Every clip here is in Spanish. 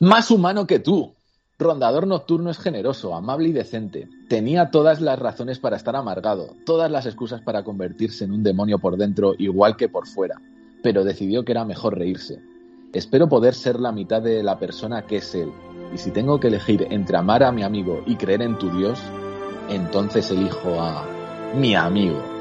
Más humano que tú. Rondador nocturno es generoso, amable y decente. Tenía todas las razones para estar amargado, todas las excusas para convertirse en un demonio por dentro igual que por fuera, pero decidió que era mejor reírse. Espero poder ser la mitad de la persona que es él, y si tengo que elegir entre amar a mi amigo y creer en tu Dios, entonces elijo a mi amigo.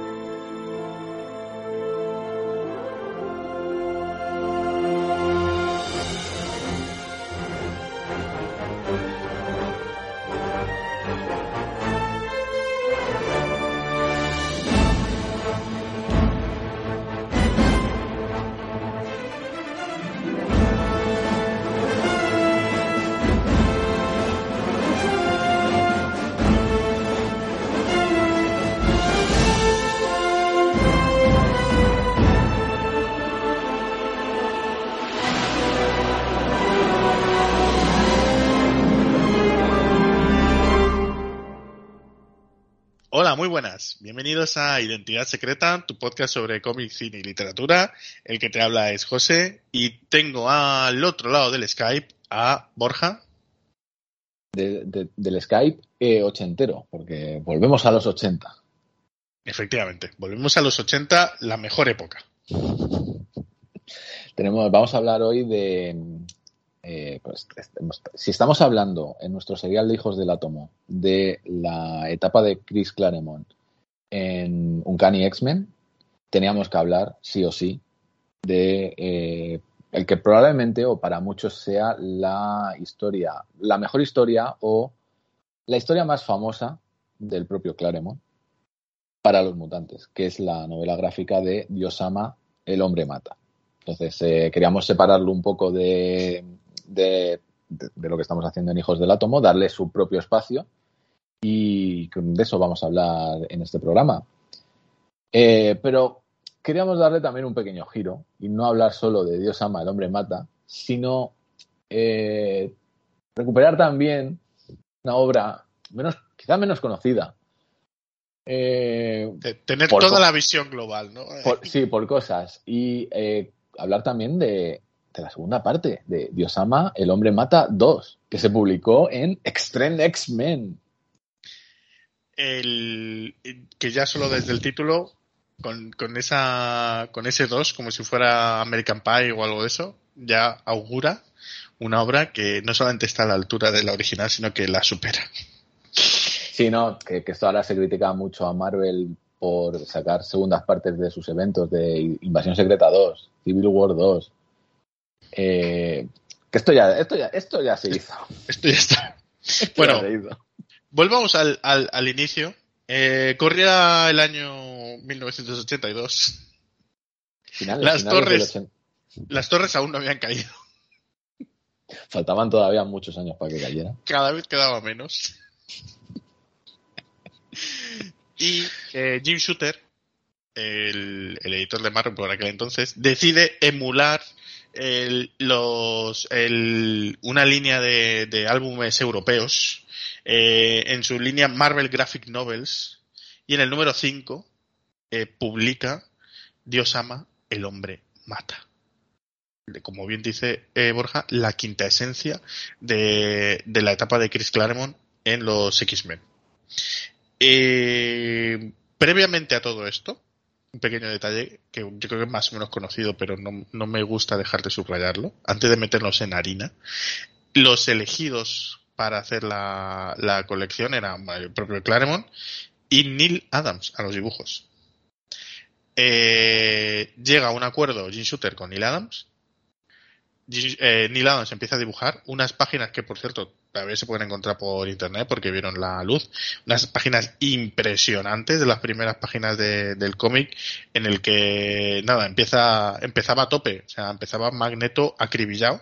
Bienvenidos a Identidad Secreta, tu podcast sobre cómic, cine y literatura. El que te habla es José y tengo al otro lado del Skype a Borja. De- de- del Skype eh, ochentero, porque volvemos a los 80. Efectivamente, volvemos a los 80, la mejor época. Tenemos, vamos a hablar hoy de. eh, pues, si estamos hablando en nuestro serial de Hijos del Átomo de la etapa de Chris Claremont en Uncanny X-Men, teníamos que hablar, sí o sí, de eh, el que probablemente o para muchos sea la historia, la mejor historia o la historia más famosa del propio Claremont para los mutantes, que es la novela gráfica de Dios ama, el hombre mata. Entonces, eh, queríamos separarlo un poco de, de, de- de lo que estamos haciendo en Hijos del Átomo, darle su propio espacio y de eso vamos a hablar en este programa. Eh, pero queríamos darle también un pequeño giro y no hablar solo de Dios ama, el hombre mata, sino eh, recuperar también una obra menos, quizá menos conocida. Eh, De- tener Por toda la visión global, ¿no? por- sí, por cosas. Y hablar también de, de la segunda parte, de Dios ama, el hombre mata 2, que se publicó en Extreme X-Men. El, que ya solo desde el título, con, con, esa, con ese 2, como si fuera American Pie o algo de eso, ya augura una obra que no solamente está a la altura de la original, sino que la supera. Sí, no, que, que esto ahora se critica mucho a Marvel por sacar segundas partes de sus eventos de Invasión Secreta 2, Civil War 2. Eh, que esto ya, esto ya, esto ya se hizo. Esto ya está. Esto Bueno, ya se hizo. Volvamos al, al, al inicio. Eh, corría el año 1982. Finales- las finales torres. 80. Las torres aún no habían caído. Faltaban todavía muchos años para que cayera. Cada vez quedaba menos. Y eh, Jim Shooter, el, el editor de Marvel por aquel entonces, decide emular el- los, el- una línea de, de álbumes europeos eh, en su línea Marvel Graphic Novels y en el número 5 eh, publica Dios ama, el hombre mata. Como bien dice eh, Borja, la quinta esencia de, de la etapa de Chris Claremont en los X-Men. Previamente a todo esto, un pequeño detalle que yo creo que es más o menos conocido, pero no, no me gusta dejar de subrayarlo. Antes de meternos en harina, los elegidos para hacer la, la colección eran el propio Claremont y Neil Adams a los dibujos. Eh, llega un acuerdo Jim Shooter con Neil Adams. Eh, Neil Adams empieza a dibujar unas páginas que, por cierto, todavía se pueden encontrar por internet porque vieron la luz. Unas páginas impresionantes de las primeras páginas de- del cómic en el que, nada, empieza, empezaba a tope. O sea, empezaba Magneto acribillado.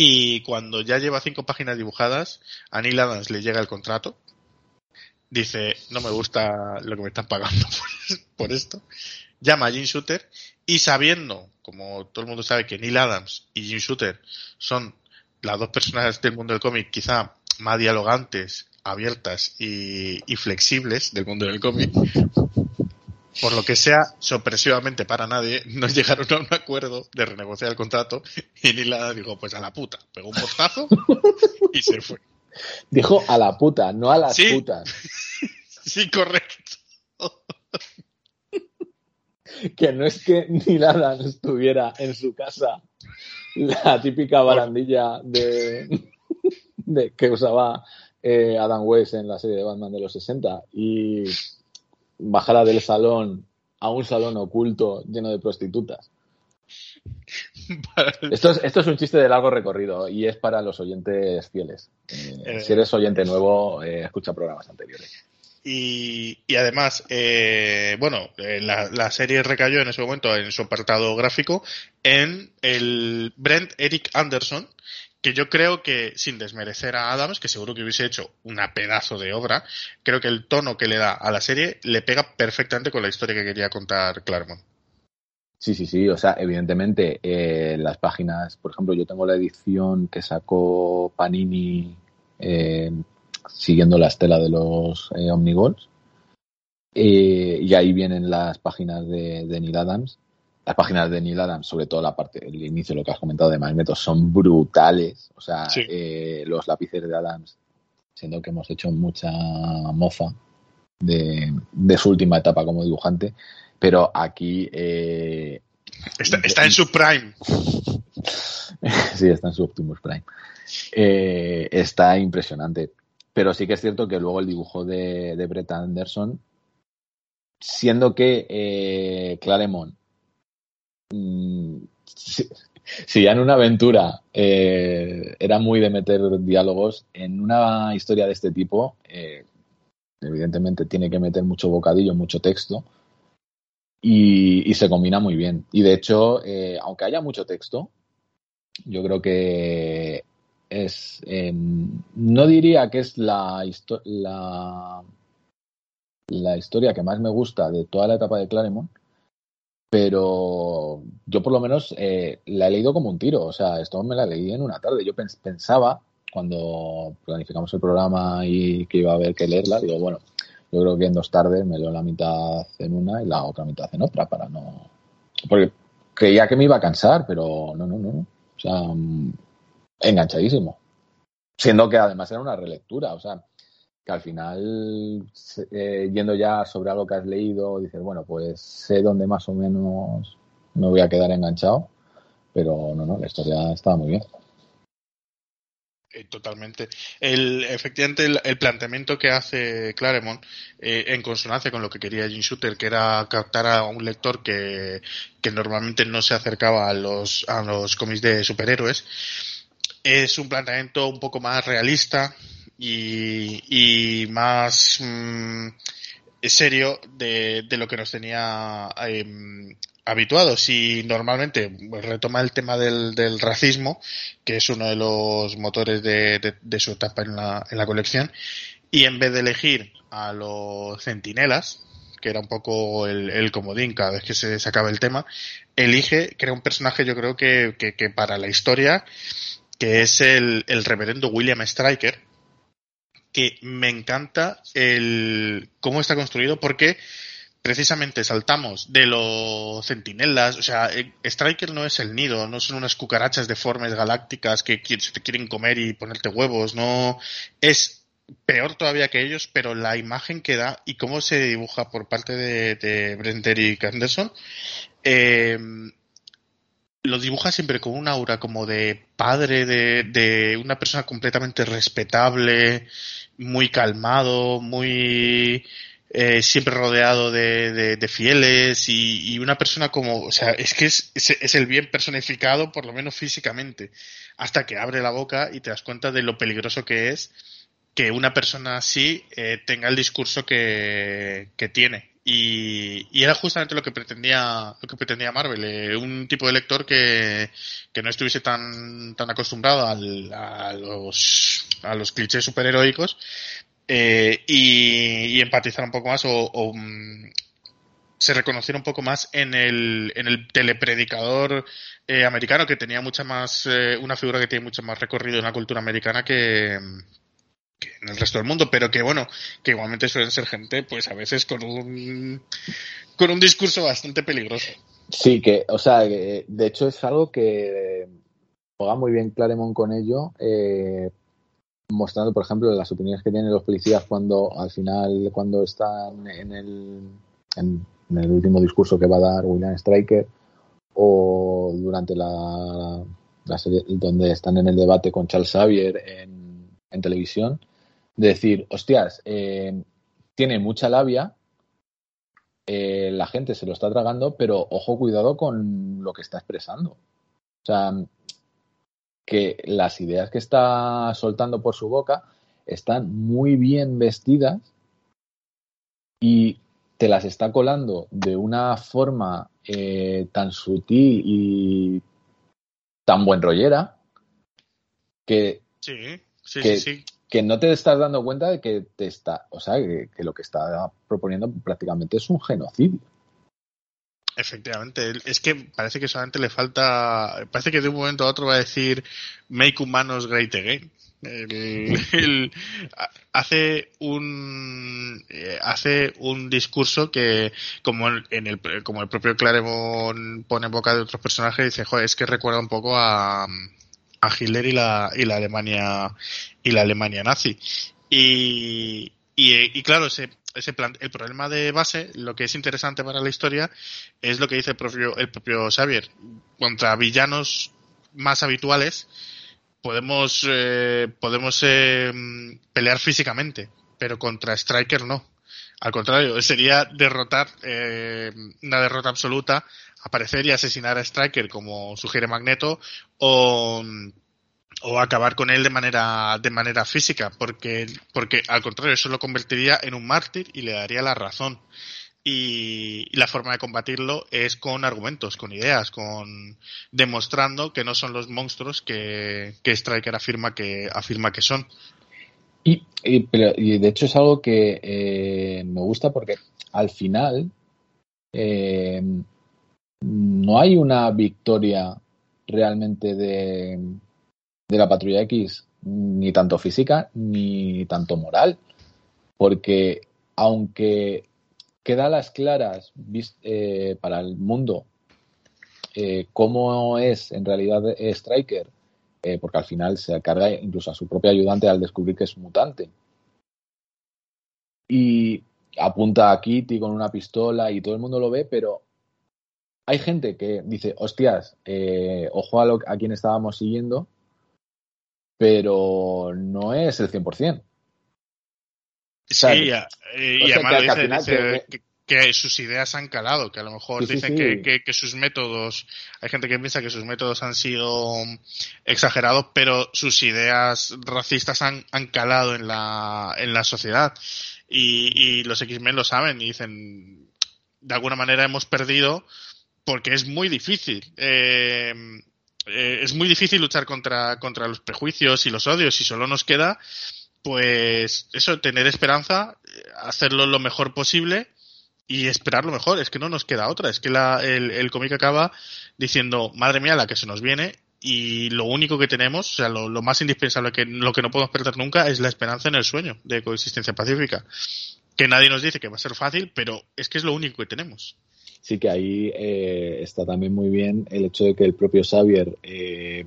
Y cuando ya lleva cinco páginas dibujadas, a Neil Adams le llega el contrato. Dice, no me gusta lo que me están pagando por, esto. Llama a Jim Shooter y sabiendo, como todo el mundo sabe, que Neil Adams y Jim Shooter son las dos personas del mundo del cómic quizá más dialogantes, abiertas y, y flexibles del mundo del cómic, por lo que sea, sorpresivamente para nadie, no llegaron a un acuerdo de renegociar el contrato y Nila dijo, pues a la puta, pegó un portazo y se fue. Dijo a la puta, no a las Sí. putas. Sí, correcto. Que no es que Neil Adams estuviera en su casa la típica barandilla de, de- que usaba eh, Adam West en la serie de Batman de los 60 y bajara del salón a un salón oculto lleno de prostitutas. Esto es, esto es un chiste de largo recorrido y es para los oyentes fieles. Eh, Eh. si eres oyente nuevo, eh, escucha programas anteriores. Y, y además, eh, bueno, la, la serie recayó en ese momento en su apartado gráfico en el Brent Eric Anderson, que yo creo que, sin desmerecer a Adams, que seguro que hubiese hecho una pedazo de obra, creo que el tono que le da a la serie le pega perfectamente con la historia que quería contar Claremont. Sí, sí, sí. O sea, evidentemente, eh, las páginas, por ejemplo, yo tengo la edición que sacó Panini eh, siguiendo la estela de los eh, Omnigols. Eh, y ahí vienen las páginas de, de Neil Adams. Las páginas de Neil Adams, sobre todo la parte, el inicio, lo que has comentado de Magneto, son brutales. O sea, Sí. eh, los lápices de Adams, siendo que hemos hecho mucha mofa de, de su última etapa como dibujante, pero aquí eh, Está, está en su prime. sí, está en su Optimus Prime. Eh, está impresionante. Pero sí que es cierto que luego el dibujo de, de Brett Anderson, siendo que eh, Claremont, si, ya en una aventura eh, era muy de meter diálogos, en una historia de este tipo, eh, evidentemente tiene que meter mucho bocadillo, mucho texto. Y, se combina muy bien. Y de hecho, eh, aunque haya mucho texto, yo creo que es. eh, no diría que es la, la, la historia que más me gusta de toda la etapa de Claremont, pero yo por lo menos eh, la he leído como un tiro. O sea, esto me la leí en una tarde. Yo pens- pensaba, cuando planificamos el programa y que iba a haber que leerla, digo, bueno, yo creo que en dos tardes me leo la mitad en una y la otra mitad en otra para no. Porque creía que me iba a cansar, pero no, no, no. no. O sea, mm, enganchadísimo. Siendo que además era una relectura, o sea, que al final, eh, yendo ya sobre algo que has leído, dices, bueno, pues sé dónde más o menos me voy a quedar enganchado, pero no, no, la historia estaba muy bien. Eh, Totalmente. El, efectivamente, el, el planteamiento que hace Claremont, eh, en consonancia con lo que quería Jim Shooter, que era captar a un lector que, que normalmente no se acercaba a los, a los cómics de superhéroes, es un planteamiento un poco más realista y, y más mm, serio de, de lo que nos tenía em, habituados y normalmente retoma el tema del, del racismo que es uno de los motores de, de- de su etapa en la, en la colección y en vez de elegir a los centinelas que era un poco el, el comodín cada vez que se sacaba el tema elige crea un personaje yo creo que, que, que para la historia que es el, el reverendo William Stryker que me encanta el cómo está construido porque precisamente saltamos de los centinelas, o sea, eh, Striker no es el nido, no son unas cucarachas deformes galácticas que se te quieren comer y ponerte huevos, no es peor todavía que ellos, pero la imagen que da y cómo se dibuja por parte de, de Brent Eric Anderson, eh, lo dibuja siempre con un aura como de padre, de, de una persona completamente respetable, muy calmado, muy eh, siempre rodeado de, de- fieles y, y una persona como, o sea, es que es, es, es el bien personificado, por lo menos físicamente, hasta que abre la boca y te das cuenta de lo peligroso que es que una persona así eh, tenga el discurso que, que tiene Y, era justamente lo que pretendía lo que pretendía Marvel eh, un tipo de lector que, que no estuviese tan tan acostumbrado al, a los a los clichés superheroicos eh, y, empatizar un poco más o, mm, se reconociera un poco más en el, en el telepredicador eh, americano que tenía mucha más una figura que tiene mucho más recorrido en la cultura americana que, en el resto del mundo, pero que bueno, que igualmente suelen ser gente, pues a veces con un con un discurso bastante peligroso. Sí, que, o sea, de hecho es algo que juega muy bien Claremont con ello, eh, mostrando, por ejemplo, las opiniones que tienen los policías cuando al final, cuando están en el, en, el último discurso que va a dar William Stryker, o durante la, la serie donde están en el debate con Charles Xavier en, en televisión, de decir, hostias, eh, tiene mucha labia, eh, la gente se lo está tragando, pero ojo, cuidado con lo que está expresando. O sea, que las ideas que está soltando por su boca están muy bien vestidas y te las está colando de una forma eh, tan sutil y tan buen rollera que, sí, sí, sí que no te estás dando cuenta de que te está, o sea, que, lo que está proponiendo prácticamente es un genocidio. Efectivamente, es que parece que solamente le falta, parece que de un momento a otro va a decir make humanos great again. hace un eh, hace un discurso que como en el como el propio Claremont pone en boca de otros personajes dice joder es que recuerda un poco a a Hitler y la, y la Alemania y la Alemania nazi. Y, y, claro, ese, ese plan, el problema de base, lo que es interesante para la historia, es lo que dice el propio, el propio Xavier. Contra villanos más habituales, podemos, eh, podemos eh, pelear físicamente, pero contra Striker no. Al contrario, sería derrotar, eh, una derrota absoluta aparecer y asesinar a Striker como sugiere Magneto o, o acabar con él de manera de manera física porque porque al contrario eso lo convertiría en un mártir y le daría la razón. Y, la forma de combatirlo es con argumentos con ideas con demostrando que no son los monstruos que, que Striker afirma que afirma que son. Y, y, de hecho es algo que eh, me gusta porque al final eh, no hay una victoria realmente de, la patrulla X, ni tanto física ni tanto moral, porque aunque queda a las claras eh, para el mundo eh, cómo es en realidad Striker, eh, porque al final se carga incluso a su propio ayudante al descubrir que es mutante. Y apunta a Kitty con una pistola y todo el mundo lo ve, pero hay gente que dice, hostias, eh, ojo a, lo, a quien estábamos siguiendo, pero no es el 100%. Sí, y, además dice, que, sus ideas han calado, que a lo mejor dicen Que, que, sus métodos, hay gente que piensa que sus métodos han sido exagerados, pero sus ideas racistas han, han calado en la, en la sociedad. Y, y los X-Men lo saben y dicen, de alguna manera hemos perdido porque es muy difícil. Eh, eh, es muy difícil luchar contra, contra los prejuicios y los odios y solo nos queda, pues, eso, tener esperanza, hacerlo lo mejor posible y esperar lo mejor. Es que no nos queda otra. Es que la, el, el cómic acaba diciendo, madre mía, la que se nos viene y lo único que tenemos, o sea, lo, lo, más indispensable, que lo que no podemos perder nunca es la esperanza en el sueño de coexistencia pacífica. Que nadie nos dice que va a ser fácil, pero es que es lo único que tenemos sí que ahí eh, está también muy bien el hecho de que el propio Xavier eh,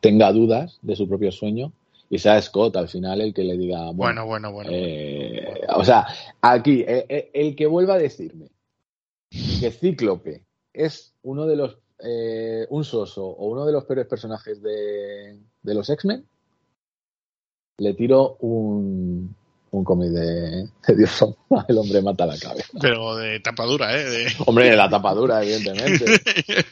tenga dudas de su propio sueño y sea Scott al final el que le diga bueno bueno bueno, eh, o sea aquí el, que vuelva a decirme que Cíclope es uno de los un soso o uno de los peores personajes de, de los X-Men le tiro un, un cómic de, Dios el hombre mata la cabeza. Pero de tapadura, ¿eh? Hombre, de la tapadura, evidentemente.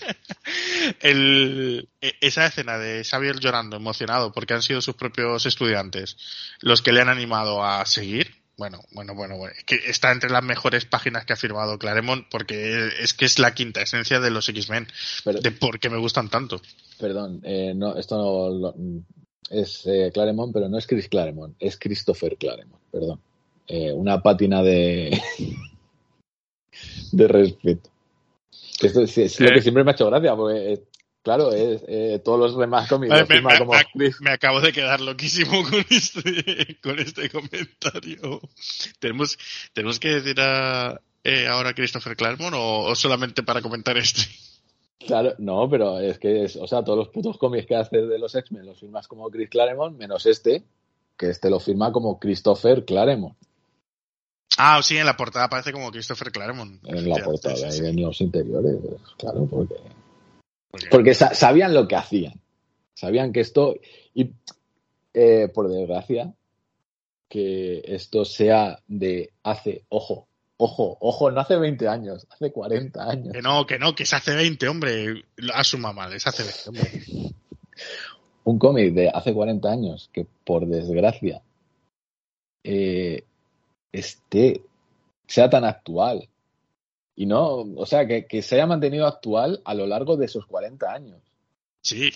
el, e, esa escena de Xavier llorando, emocionado, porque han sido sus propios estudiantes los que le han animado a seguir, bueno, bueno, bueno, bueno. Que está entre las mejores páginas que ha firmado Claremont porque es que es la quinta esencia de los X-Men. De por qué me gustan tanto. Perdón, eh, no, esto no, es eh, Claremont, pero no es Chris Claremont, es Christopher Claremont, perdón. Eh, una pátina de, de respeto. Esto es, lo que siempre me ha hecho gracia, porque Claro, es, eh, todos los demás cómics me, como me, acabo de quedar loquísimo con este, con este comentario. ¿Tenemos, ¿Tenemos que decir a, eh, ahora Christopher Claremont o, solamente para comentar este? Claro, no, pero es que, es, o sea, todos los putos cómics que hace de los X-Men los firmas como Chris Claremont, menos este, que este lo firma como Christopher Claremont. Ah, sí, en la portada aparece como Christopher Claremont. En la portada, y en los interiores, claro, porque porque sabían lo que hacían. Sabían que esto. Y eh, por desgracia, que esto sea de hace, ojo, ojo, ojo, no hace 20 años, hace 40 años. Que no, que no, que es hace 20, hombre. Asuma mal, es hace 20, hombre. Un cómic de hace 40 años que, por desgracia, eh, esté, sea tan actual y no, o sea, que, se haya mantenido actual a lo largo de esos 40 años. Sí,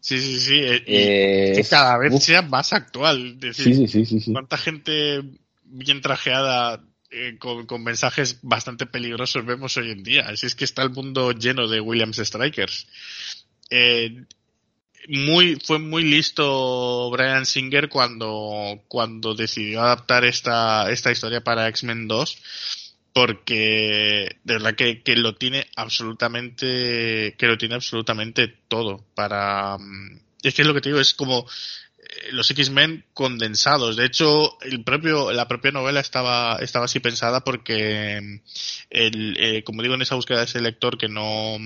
sí, sí, sí. Eh, y que cada vez sea más actual. sí, sí, sí, sí, ¿Cuánta gente bien trajeada eh, con, mensajes bastante peligrosos vemos hoy en día? Así es que está el mundo lleno de Williams Strikers. Eh, muy, fue muy listo Brian Singer cuando, cuando decidió adaptar esta, esta historia para X-Men 2 porque de verdad que, que, lo tiene absolutamente que lo tiene absolutamente todo para mm, es que es lo que te digo es como los X-Men condensados. De hecho el propio la propia novela estaba estaba así pensada porque mm, el, eh, como digo en esa búsqueda de ese lector que no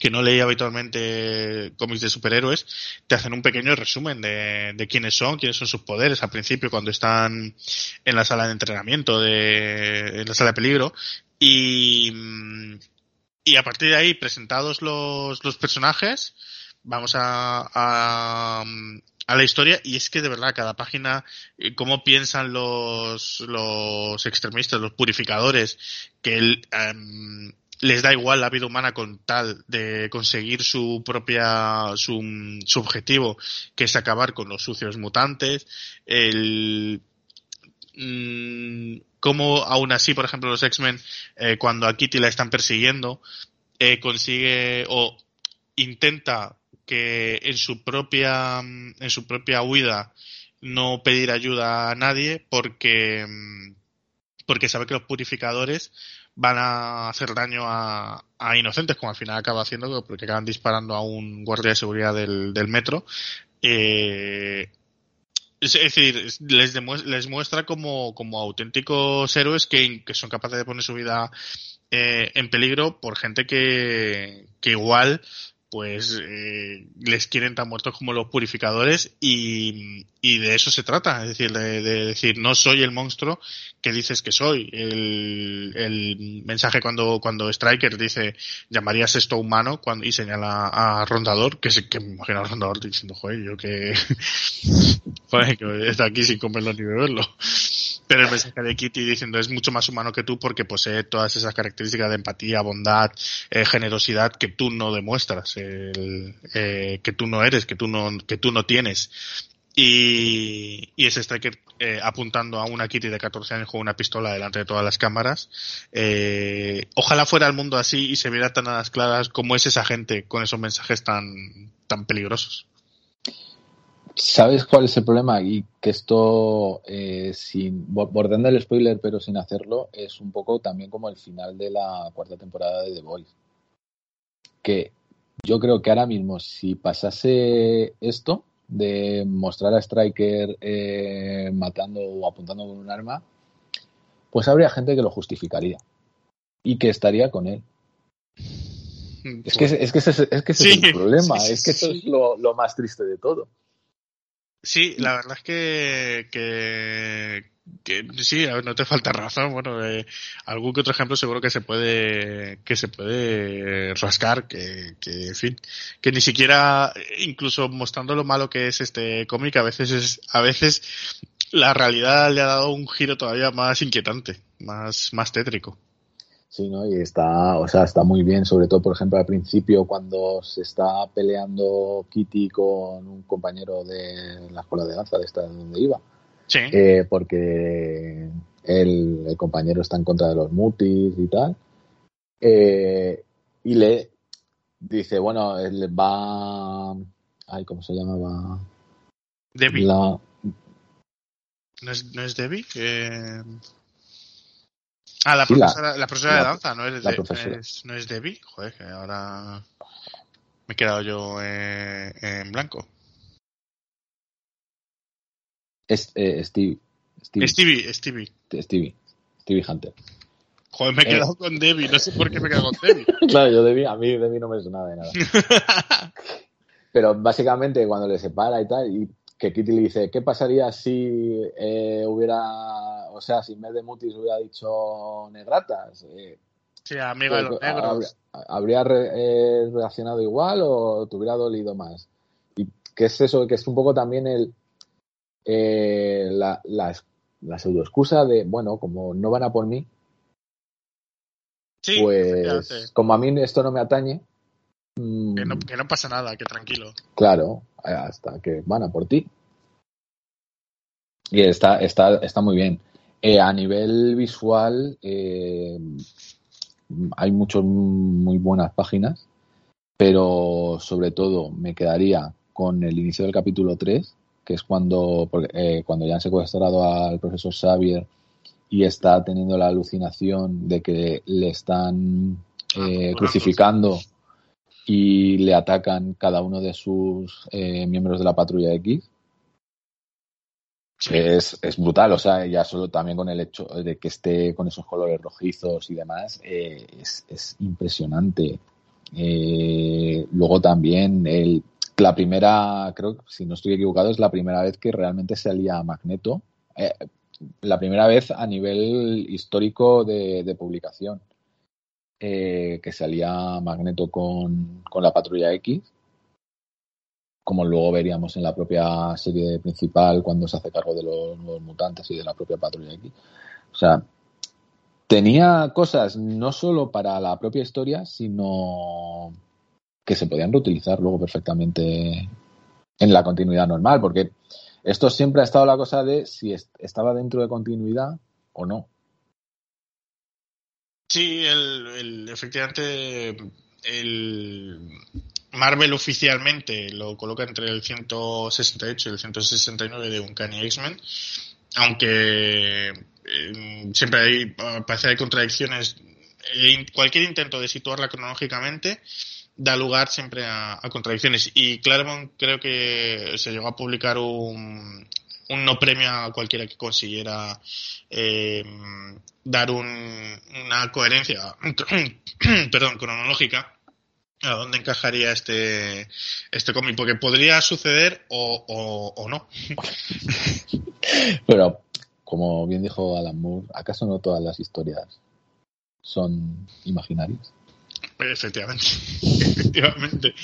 que no leía habitualmente cómics de superhéroes, te hacen un pequeño resumen de, de, quiénes son, quiénes son sus poderes. Al principio cuando están en la sala de entrenamiento, de, en la sala de peligro, y, y a partir de ahí, presentados los, los personajes, vamos a, a la historia y es que de verdad cada página eh, cómo piensan los los extremistas los purificadores que el, um, les da igual la vida humana con tal de conseguir su propia su, su objetivo que es acabar con los sucios mutantes el mmm, como aún así por ejemplo los X-Men eh, cuando a Kitty la están persiguiendo eh, consigue o intenta que en su propia en su propia huida no pedir ayuda a nadie porque porque sabe que los purificadores van a hacer daño a, inocentes, como al final acaba haciendo, porque acaban disparando a un guardia de seguridad del, metro. Eh, es, decir, les, les muestra como, como auténticos héroes que, que, son capaces de poner su vida eh, en peligro por gente que, que igual pues eh, les quieren tan muertos como los purificadores y, y de eso se trata, es decir, de, decir no soy el monstruo que dices que soy. El, el mensaje cuando, cuando Striker dice llamarías esto humano cuando, y señala a Rondador, que, se, que me imagino a Rondador diciendo, joder, yo que, joder, que está aquí sin comerlo ni beberlo. Pero el mensaje de Kitty diciendo es mucho más humano que tú porque posee todas esas características de empatía, bondad, eh, generosidad que tú no demuestras, eh, que tú no eres, que tú no, que tú no tienes. Y, y ese Striker eh, apuntando a una Kitty de 14 años con una pistola delante de todas las cámaras. Eh, ojalá fuera el mundo así y se viera tan a las claras como es esa gente con esos mensajes tan, tan peligrosos. ¿Sabes cuál es el problema? Y que esto, eh, sin bordando el spoiler, pero sin hacerlo, es un poco también como el final de la cuarta temporada de The Voice. Que yo creo que ahora mismo, si pasase esto, de mostrar a Striker eh, matando o apuntando con un arma, pues habría gente que lo justificaría y que estaría con él. Es que, es que ese, es, que ese es el problema, es que eso es lo, lo, más triste de todo. Sí, la verdad es que, que, que sí, no te falta razón. Bueno, eh, algún que otro ejemplo seguro que se puede que se puede rascar, que, que en fin, que ni siquiera incluso mostrando lo malo que es este cómic, a veces es, a veces la realidad le ha dado un giro todavía más inquietante, más, más tétrico. Sí, ¿no? Y está, o sea, está muy bien, sobre todo, por ejemplo, al principio cuando se está peleando Kitty con un compañero de la escuela de danza de esta donde iba. Sí. Eh, porque el, el, compañero está en contra de los mutis y tal. Eh, y le dice, bueno, él va... Ay, ¿cómo se llamaba? Debbie. La... ¿No, es, ¿No es Debbie? Eh... Ah, la Sí, profesora, la, la- profesora la- de danza, ¿no es, de- es- ¿no es Debbie? Joder, que ahora me he quedado yo eh, en blanco. Es, eh, Steve, Steve, Stevie, Stevie. Stevie, Stevie Hunter. Joder, me he Eh. quedado con Debbie, no sé por qué me he quedado con Debbie. claro, yo debí, a mí Debbie no me suena de nada. Pero básicamente cuando le separa y tal, y que Kitty le dice, ¿qué pasaría si eh, hubiera, o sea, si en vez de mutis hubiera dicho negratas? Eh, sí, amigo de los ¿habría- negros. ¿Habría re- eh, reaccionado igual o te hubiera dolido más? Y que es eso, que es un poco también el eh, la, la, la pseudo excusa de, bueno, como no van a por mí, Sí, pues como a mí esto no me atañe, mm, Que no, que no pasa nada, que tranquilo. claro, hasta que van a por ti. Y está, está, está muy bien. Eh, a nivel visual, eh, hay muchas muy buenas páginas, pero sobre todo me quedaría con el inicio del capítulo 3, que es cuando, porque, eh, cuando ya han secuestrado al profesor Xavier y está teniendo la alucinación de que le están eh, Ah, crucificando y le atacan cada uno de sus eh, miembros de la patrulla X. Es, es brutal, o sea, ya solo también con el hecho de que esté con esos colores rojizos y demás, eh, es, es impresionante. Eh, luego también el, la primera, creo que si no estoy equivocado, es la primera vez que realmente salía Magneto. Eh, la primera vez a nivel histórico de, de publicación. Eh, que salía Magneto con, con la patrulla X como luego veríamos en la propia serie principal cuando se hace cargo de los nuevos mutantes y de la propia patrulla X. O sea, tenía cosas no solo para la propia historia, sino que se podían reutilizar luego perfectamente en la continuidad normal, porque esto siempre ha estado la cosa de si est- estaba dentro de continuidad o no. Sí, el, efectivamente, el Marvel oficialmente lo coloca entre el 168 y el 169 de Uncanny X-Men, aunque eh, siempre hay, parece hay contradicciones. E in- cualquier intento de situarla cronológicamente da lugar siempre a, a contradicciones. Y Claremont creo que se llegó a publicar un, un no premio a cualquiera que consiguiera eh, dar un, una coherencia perdón, cronológica a dónde encajaría este, este cómic, porque podría suceder o, o, o no. Pero, como bien dijo Alan Moore, ¿acaso no todas las historias son imaginarias? Efectivamente, efectivamente.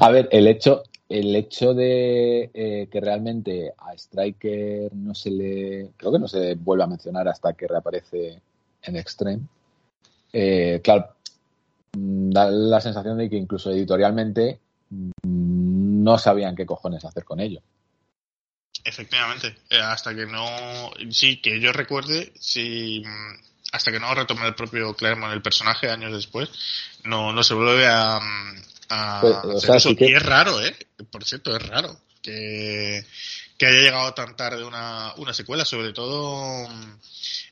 A ver, el hecho, el hecho de eh, que realmente a Striker no se le. Creo que no se vuelve a mencionar hasta que reaparece en Extreme. eh, claro, mm, da la sensación de que incluso editorialmente mm, no sabían qué cojones hacer con ello. Efectivamente, eh, hasta que no, sí, que yo recuerde, sí, mm, hasta que no retome el propio Claremont el personaje años después, no, no se vuelve a, a Pues, o hacer sea, eso. sí que- Y es raro, ¿eh? Por cierto, es raro que, que haya llegado tan tarde una, una secuela, sobre todo mm,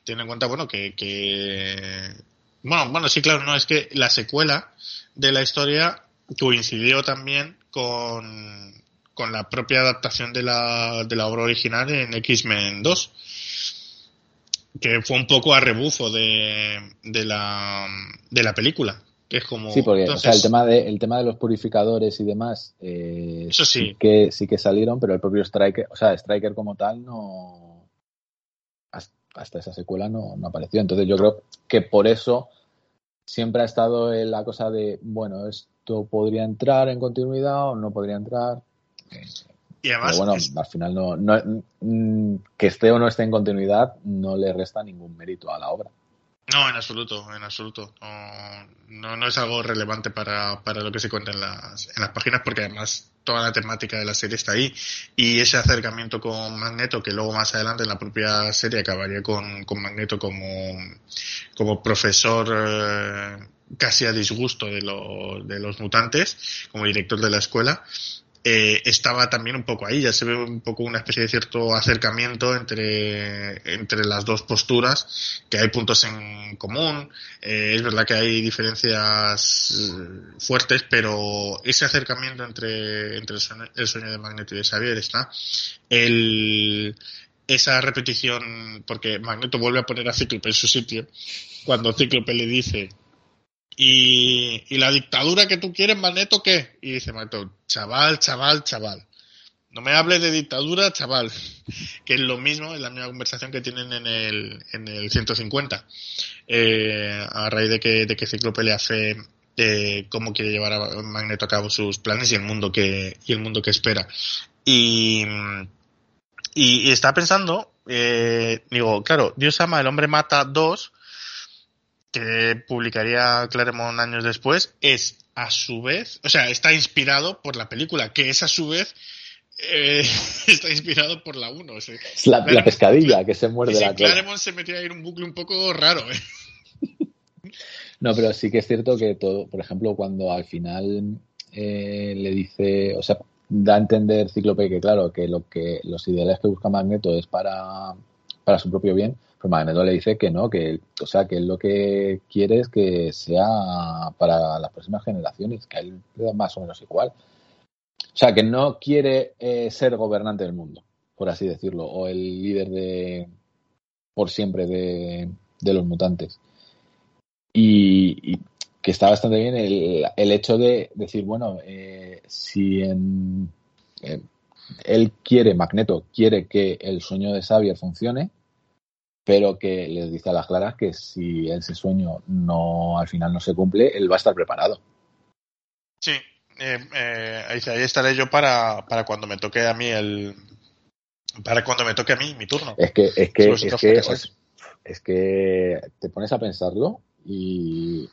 teniendo en cuenta, bueno, que, que, bueno, bueno, sí, claro, no, es que la secuela de la historia coincidió también con, con la propia adaptación de la, de la obra original en X-Men 2 que fue un poco a rebufo de, de la de la película que es como Sí, porque o entonces, sea, el tema de el tema de los purificadores y demás, eh, Eso sí. que sí que salieron, pero el propio Striker, o sea, Striker como tal no hasta, esa secuela no, no apareció. Entonces yo creo que por eso siempre ha estado en la cosa de bueno, esto podría entrar en continuidad o no podría entrar. Y además, Pero bueno, es- al final no, no- mm, que esté o no esté en continuidad no le resta ningún mérito a la obra. No, en absoluto, en absoluto. No, no, no es algo relevante para, para lo que se cuenta en las, en las páginas, porque además toda la temática de la serie está ahí. Y ese acercamiento con Magneto, que luego más adelante en la propia serie acabaría con, con Magneto como, como profesor eh, casi a disgusto de, lo- de los mutantes, como director de la escuela, eh, estaba también un poco ahí. Ya se ve un poco una especie de cierto acercamiento entre, entre las dos posturas, que hay puntos en común. Eh, es verdad que hay diferencias eh, fuertes, pero ese acercamiento entre, entre el, sueño, el sueño de Magneto y de Xavier está. El, esa repetición, porque Magneto vuelve a poner a Cíclope en su sitio, cuando Cíclope le dice ¿Y, y la dictadura que tú quieres, Magneto, qué? Y dice Magneto, chaval, chaval, chaval. No me hables de dictadura, chaval. Que es lo mismo, es la misma conversación que tienen en el, en el 150. Eh, a raíz de que, de que Cíclope le hace eh, cómo quiere llevar a Magneto a cabo sus planes y el mundo que, y el mundo que espera. Y, y, está pensando, eh, digo, claro, Dios ama, el hombre mata dos, que publicaría Claremont años después, es a su vez, o sea, está inspirado por la película, que es a su vez eh, está inspirado por la 1. O sea, Es la, pescadilla que se muerde sí, la. Claremont se metía ir un bucle un poco raro, ¿eh? No, pero sí que es cierto que todo, por ejemplo, cuando al final eh, le dice, o sea, da a entender Cíclope que claro, que lo que los ideales que busca Magneto es para, para su propio bien, pero Magneto le dice que no, que o sea, que él lo que quiere es que sea para las próximas generaciones, que a él le da más o menos igual. O sea, que no quiere eh, ser gobernante del mundo, por así decirlo, o el líder de por siempre de, de los mutantes y, que está bastante bien el, el hecho de decir, bueno, eh, si en, él quiere, Magneto quiere que el sueño de Xavier funcione, pero que les dice a las claras que si ese sueño no al final no se cumple, él va a estar preparado. Sí, eh, eh, ahí, ahí estaré yo para, para cuando me toque a mí el. Para cuando me toque a mí mi turno. Es que, es que, es, que es, es que te pones a pensarlo y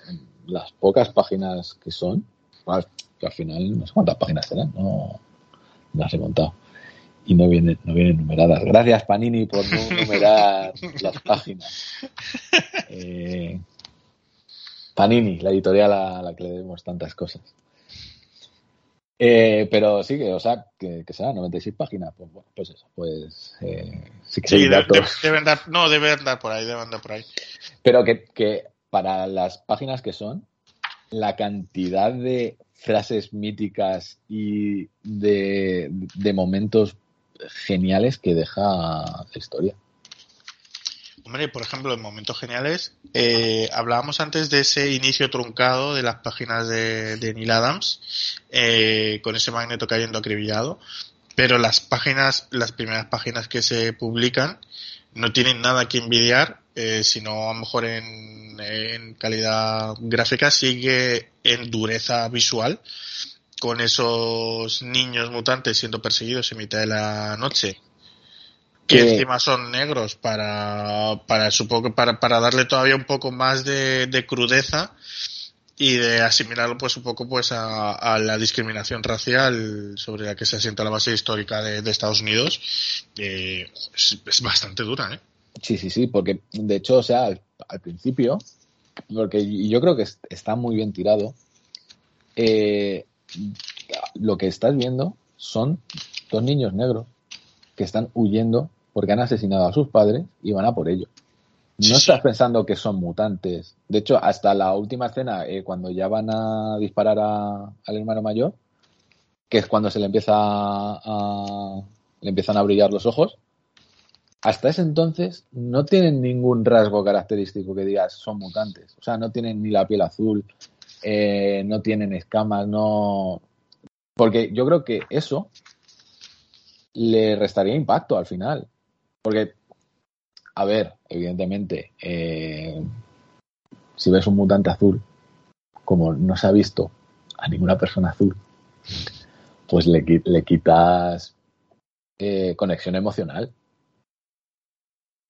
las pocas páginas que son, bueno, que al final no sé cuántas páginas serán, no, no las he contado. Y no vienen, no vienen numeradas. Gracias, Panini, por no numerar las páginas. Eh, Panini, la editorial a la que le debemos tantas cosas. Eh, pero sí que, o sea, que, que será 96 páginas, pues bueno, pues eso, pues eh, sí que Sí, de- deben dar, no, debe andar por ahí, debe andar por ahí. Pero que, que para las páginas que son, la cantidad de frases míticas y de, de momentos geniales que deja la historia. Hombre, por ejemplo, en momentos geniales, eh, hablábamos antes de ese inicio truncado de las páginas de, Neil Adams, eh, con ese magneto cayendo acribillado, pero las páginas, las primeras páginas que se publican, no tienen nada que envidiar, eh, sino a lo mejor en calidad gráfica, sigue en dureza visual, con esos niños mutantes siendo perseguidos en mitad de la noche, que encima son negros para, para supongo que para, para darle todavía un poco más de, de crudeza y de asimilarlo pues un poco pues a, a la discriminación racial sobre la que se asienta la base histórica de, de Estados Unidos eh, es, es bastante dura ¿eh? Sí, sí, sí, porque de hecho, o sea, al, al principio, porque yo creo que es- está muy bien tirado, eh, lo que estás viendo son dos niños negros que están huyendo porque han asesinado a sus padres y van a por ello. Sí, No estás pensando que son mutantes. De hecho, hasta la última escena, eh, cuando ya van a disparar a- al hermano mayor, que es cuando se le empieza a, le empiezan a brillar los ojos, hasta ese entonces no tienen ningún rasgo característico que digas son mutantes. O sea, no tienen ni la piel azul, eh, no tienen escamas, no. Porque yo creo que eso le restaría impacto al final. Porque, a ver, evidentemente, eh, si ves un mutante azul, como no se ha visto a ninguna persona azul, pues le, le quitas eh, conexión emocional.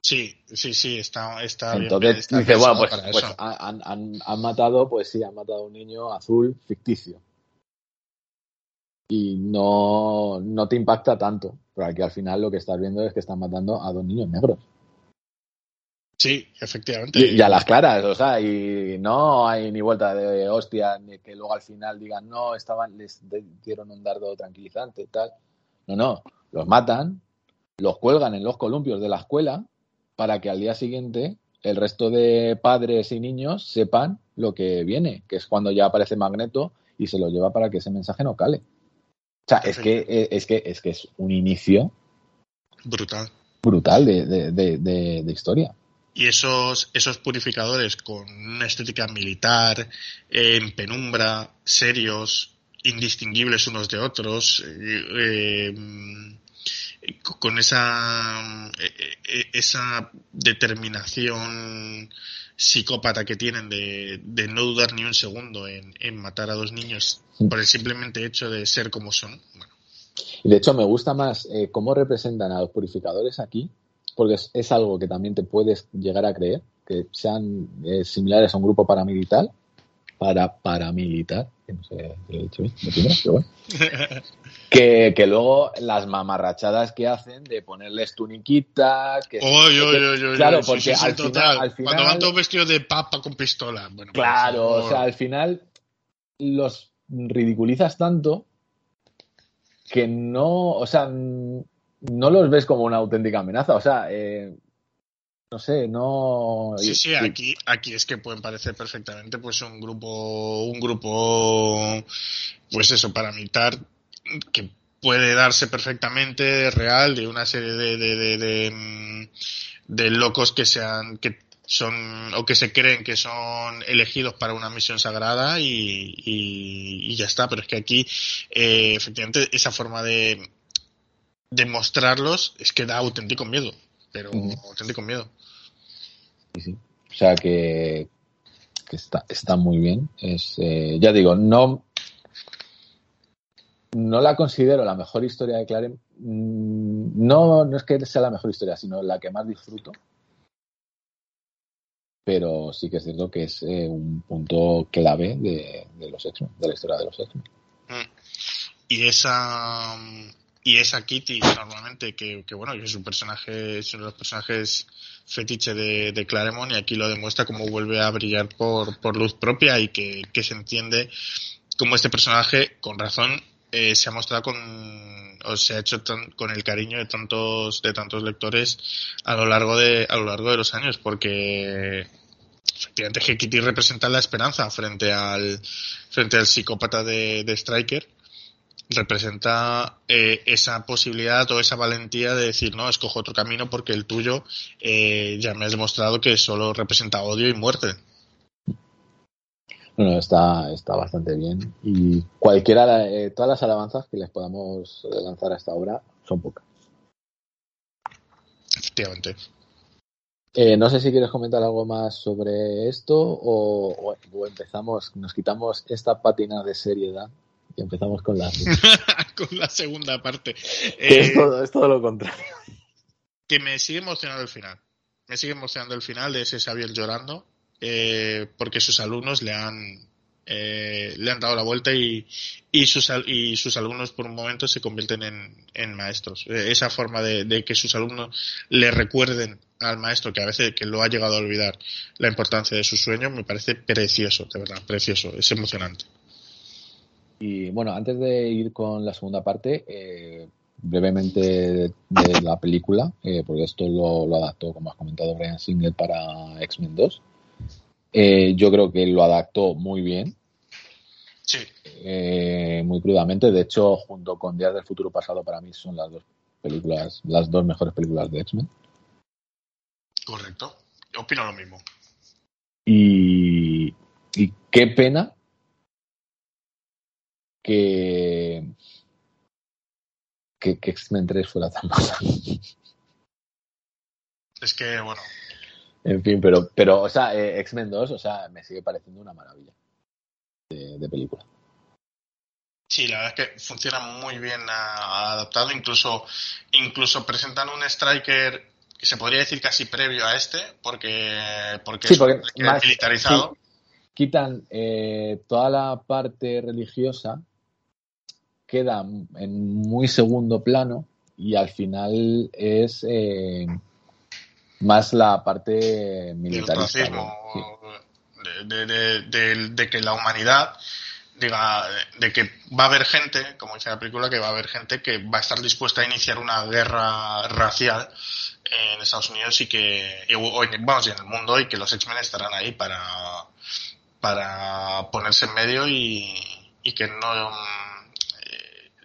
Sí, sí, sí, está, está Entonces bien. está dice, bueno, pues, pues han, han- han matado, pues sí, han matado a un niño azul ficticio. Y no, no te impacta tanto, pero aquí al final lo que estás viendo es que están matando a dos niños negros. Sí, efectivamente. Y, y a las claras, o sea, y no hay ni vuelta de hostia, ni que luego al final digan, no, estaban, les dieron un dardo tranquilizante y tal. No, no, los matan, los cuelgan en los columpios de la escuela para que al día siguiente el resto de padres y niños sepan lo que viene, que es cuando ya aparece Magneto y se lo lleva para que ese mensaje no cale. O sea, es que, eh, es que, es que es un inicio Brutal. brutal de, de- de- de- de historia. Y esos, esos purificadores con una estética militar, eh, en penumbra, serios, indistinguibles unos de otros, eh, eh, con esa, eh, eh, esa determinación psicópata que tienen de, de no dudar ni un segundo en, en matar a dos niños por el simplemente hecho de ser como son. Bueno, de hecho, me gusta más eh, cómo representan a los purificadores aquí, porque es, es algo que también te puedes llegar a creer, que sean eh, similares a un grupo paramilitar, para paramilitar, que no sé si lo he dicho bien, de primera, pero bueno. Que, que luego las mamarrachadas que hacen de ponerles tuniquitas, que, Oy, oy, oy, claro, porque sí, sí, al, total. final, al final, Cuando van todos vestidos de papa con pistola. Bueno, claro, o sea, al final los ridiculizas tanto que no, o sea, no los ves como una auténtica amenaza, o sea, eh, no sé, no. Sí, sí, aquí, aquí es que pueden parecer perfectamente pues un grupo, un grupo, pues eso, paramilitar que puede darse perfectamente real de una serie de, de, de, de, mm, de locos que sean, que son, o que se creen que son elegidos para una misión sagrada y, y, y ya está, pero es que aquí, eh, efectivamente, esa forma de, de mostrarlos es que da auténtico miedo, pero Ujú. auténtico miedo. O sea que, que está, está muy bien. Es, eh, ya digo, no, no la considero la mejor historia de Clarem. Mm, No, no es que sea la mejor historia, sino la que más disfruto. Pero sí que es cierto que es eh, un punto clave de, de los X-Men, de la historia de los X-Men. Mm. Y esa y esa Kitty normalmente que, que bueno que es un personaje es uno de los personajes fetiche de, de Claremont y aquí lo demuestra como vuelve a brillar por, por luz propia y que, que se entiende como este personaje con razón eh, se ha mostrado con o se ha hecho tan- con el cariño de tantos de tantos lectores a lo largo de a lo largo de los años porque efectivamente que Kitty representa la esperanza frente al frente al psicópata de, de Striker representa eh, esa posibilidad o esa valentía de decir no escojo otro camino porque el tuyo eh, ya me has demostrado que solo representa odio y muerte Bueno, está, está bastante bien. Y cualquiera, eh, todas las alabanzas que les podamos lanzar a esta obra son pocas. efectivamente Eh, no sé si quieres comentar algo más sobre esto o, o- o empezamos, nos quitamos esta pátina de seriedad y empezamos con la... con la segunda parte que es, Eh, todo, es todo lo contrario. que me sigue emocionando el final. Me sigue emocionando el final de ese Xavier llorando, eh, porque sus alumnos le han eh, le han dado la vuelta y, y, sus, y sus alumnos por un momento se convierten en, en maestros. Eh, esa forma de, de que sus alumnos le recuerden al maestro que a veces que lo ha llegado a olvidar la importancia de su sueño me parece precioso, de verdad, precioso, es emocionante. Y bueno, antes de ir con la segunda parte, eh, brevemente de, de la película, eh, porque esto lo, lo adaptó, como has comentado, Brian Singer para X-Men 2. Eh, yo creo que lo adaptó muy bien, Sí, muy crudamente. De hecho, junto con Días del Futuro Pasado, para mí son las dos películas, las dos mejores películas de X-Men. correcto. Yo opino lo mismo. Y, y qué pena que, que, que X-Men 3 fuera tan mala. Es que, bueno, En fin, pero, pero o sea, eh, X-Men 2, o sea, me sigue pareciendo una maravilla de, de película. Sí, la verdad es que funciona muy bien adaptado, incluso, incluso presentan un striker que se podría decir casi previo a este, porque, porque es más, militarizado. quitan eh, toda la parte religiosa, queda en muy segundo plano y al final es eh, más la parte militarista. de, que la humanidad diga de que va a haber gente, como dice la película, que va a haber gente que va a estar dispuesta a iniciar una guerra racial en Estados Unidos y que, vamos, y en el mundo y que los X-Men estarán ahí para, para ponerse en medio y, y que no,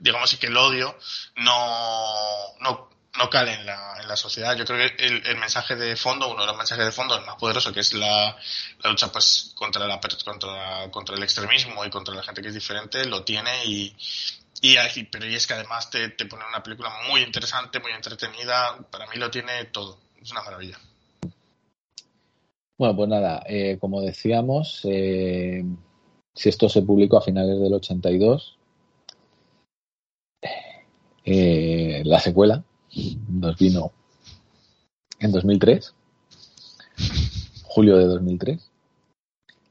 digamos, y que el odio no, no no cale en la, en la sociedad. Yo creo que el, el, mensaje de fondo, uno de los mensajes de fondo, el más poderoso, que es la, la lucha pues contra la contra, contra el extremismo y contra la gente que es diferente, lo tiene y, y pero y es que además te, te pone una película muy interesante, muy entretenida, para mí lo tiene todo, es una maravilla. Bueno, pues nada, eh, como decíamos, eh, si esto se publicó a finales del 82, eh, la secuela nos vino en 2003, julio de 2003.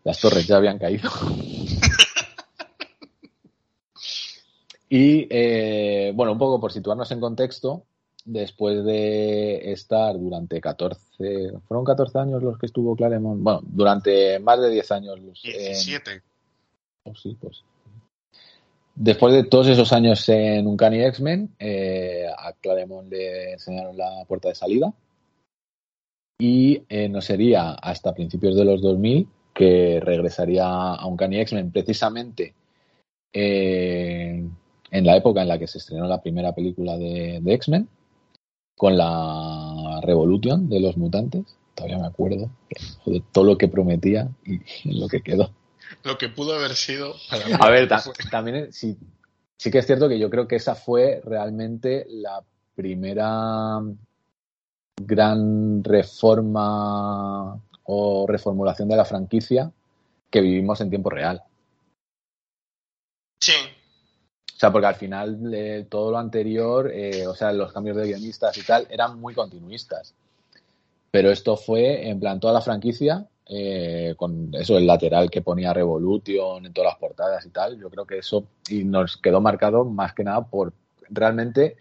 Las torres ya habían caído. y eh, bueno, un poco por situarnos en contexto, después de estar durante 14, fueron 14 años los que estuvo Claremont, bueno, durante más de 10 años. 17. oh, sí, pues Después de todos esos años en Uncanny X-Men, eh, a Claremont le enseñaron la puerta de salida. Y eh, no sería hasta principios de los 2000 que regresaría a Uncanny X-Men. Precisamente eh, en la época en la que se estrenó la primera película de, X-Men con la Revolution de los mutantes. Todavía me acuerdo de todo lo que prometía y lo que quedó lo que pudo haber sido. a ver, también sí, sí que es cierto que yo creo que esa fue realmente la primera gran reforma o reformulación de la franquicia que vivimos en tiempo real. Sí. O sea, porque al final eh, todo lo anterior, eh, o sea, los cambios de guionistas y tal, eran muy continuistas. Pero esto fue, en plan, toda la franquicia eh, con eso, el lateral que ponía Revolution en todas las portadas y tal. Yo creo que eso y nos quedó marcado más que nada por realmente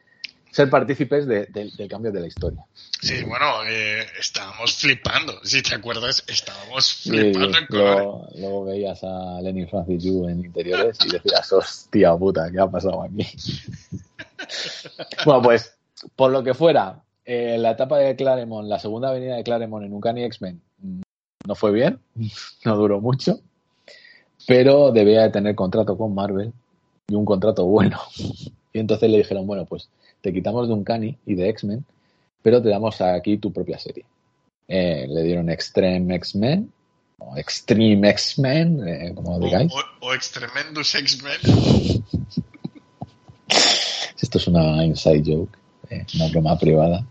ser partícipes del cambio de la historia. Sí, bueno, eh, estábamos flipando, si te acuerdas, estábamos flipando. luego, luego, veías a Lenny Francis Yu en interiores y decías, hostia puta, ¿qué ha pasado aquí? bueno, pues, por lo que fuera, eh, la etapa de Claremont, la segunda avenida de Claremont en Uncanny X-Men, no fue bien, no duró mucho, pero debía de tener contrato con Marvel y un contrato bueno. Y entonces le dijeron, bueno, pues te quitamos de un Cani y de X-Men, pero te damos aquí tu propia serie. Eh, le dieron Extreme X-Men, o Extreme X-Men, eh, como digáis. O, Extremendous X-Men. Esto es una inside joke, eh, una broma privada.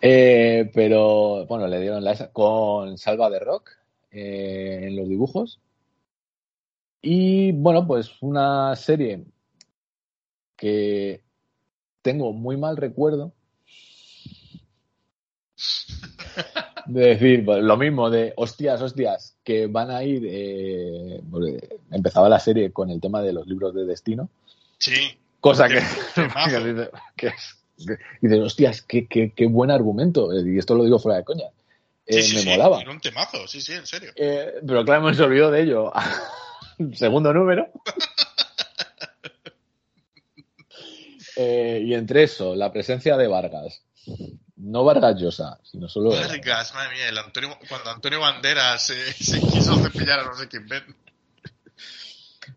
Eh, pero bueno, le dieron la con Salva de Rock eh, en los dibujos. Y bueno, pues una serie que tengo muy mal recuerdo. De decir, pues, lo mismo, de hostias, hostias, que van a ir. Eh, empezaba la serie con el tema de los libros de destino. Sí. Cosa que, que, es y dices, hostias, qué, qué, qué, buen argumento. Y esto lo digo fuera de coña. Eh, me molaba. Era un temazo, sí, sí, en serio. Eh, pero claro, me olvidó de ello. Segundo número. Eh, y entre eso, la presencia de Vargas. No Vargas Llosa, sino solo. Vargas, madre mía, el Antonio, cuando Antonio Banderas se quiso cepillar a no sé quién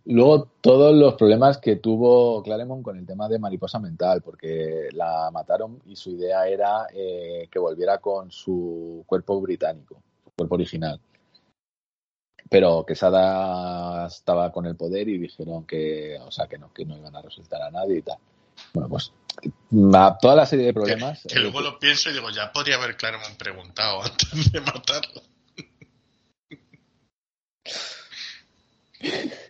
Luego, todos los problemas que tuvo Claremont con el tema de mariposa mental, porque la mataron y su idea era eh, que volviera con su cuerpo británico, su cuerpo original. Pero Quesada estaba con el poder y dijeron que, o sea, que no, que no iban a resultar a nadie y tal. Bueno, pues toda la serie de problemas. Que, luego lo pienso y digo, ya podría haber Claremont preguntado antes de matarlo.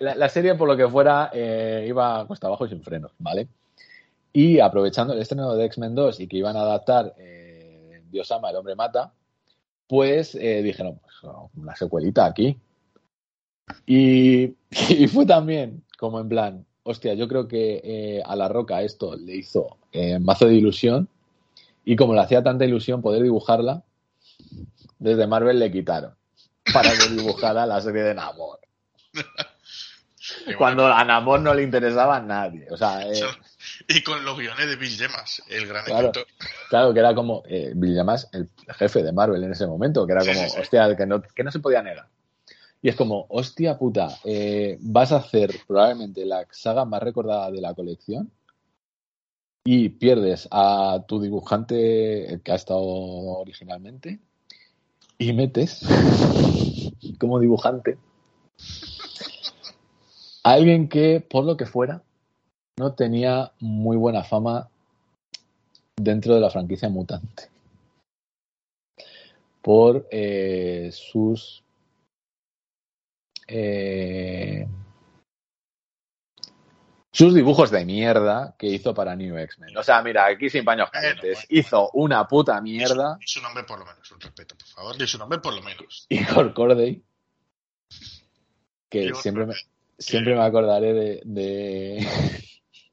La, serie, por lo que fuera, eh, iba cuesta abajo sin frenos, ¿vale? Y aprovechando el estreno de X-Men 2 y que iban a adaptar eh, Dios ama, el hombre mata, pues eh, dijeron, pues una secuelita aquí. Y, y fue también como en plan, hostia, yo creo que eh, a La Roca esto le hizo mazo de ilusión y como le hacía tanta ilusión poder dibujarla, desde Marvel le quitaron para que dibujara la serie de Namor. Cuando a Namor no le interesaba a nadie. O sea, eh, y con los guiones de Bill Gemas, el gran Claro. escritor. claro que era como eh, Bill Llamas, el jefe de Marvel en ese momento, que era como, sí, sí. hostia, que no, que no se podía negar. Y es como, hostia puta, eh, vas a hacer probablemente la saga más recordada de la colección y pierdes a tu dibujante el que ha estado originalmente y metes como dibujante alguien que, por lo que fuera, no tenía muy buena fama dentro de la franquicia mutante por eh, sus eh, sus dibujos de mierda que hizo para New X-Men. O sea, mira, aquí sin paños calientes. bueno. Hizo una puta mierda. Di su nombre por lo menos, un respeto, por favor. Di su nombre por lo menos. Igor Corday. Que Igor siempre me. Siempre me acordaré de, de,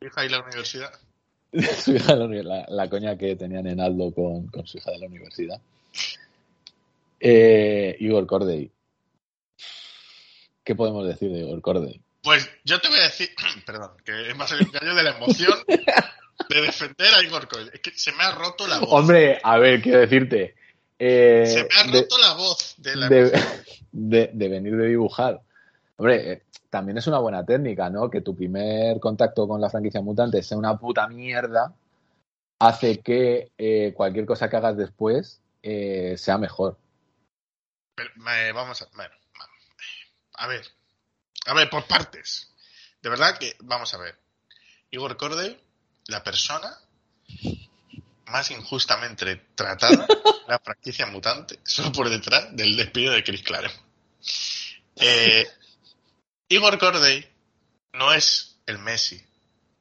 Hija y la universidad. su hija de la, uni- la, la coña que tenían en Aldo con, con su hija de la universidad. Eh, Igor Corday. ¿Qué podemos decir de Igor Corday? Pues yo te voy a decir, perdón, que ha salido un gallo de la emoción de defender a Igor Coy. Es que se me ha roto la voz. Hombre, a ver, quiero decirte. eh, se me ha de- roto la voz de la de- de venir de dibujar. Hombre, eh, también es una buena técnica, ¿no? Que tu primer contacto con la franquicia mutante sea una puta mierda, hace que eh, cualquier cosa que hagas después eh, sea mejor. Vamos a. Bueno, a ver. A ver, por partes. De verdad que, vamos a ver. Igor Corday, la persona más injustamente tratada la franquicia mutante, solo por detrás del despido de Chris Claremont. Eh, Igor Corday no es el Messi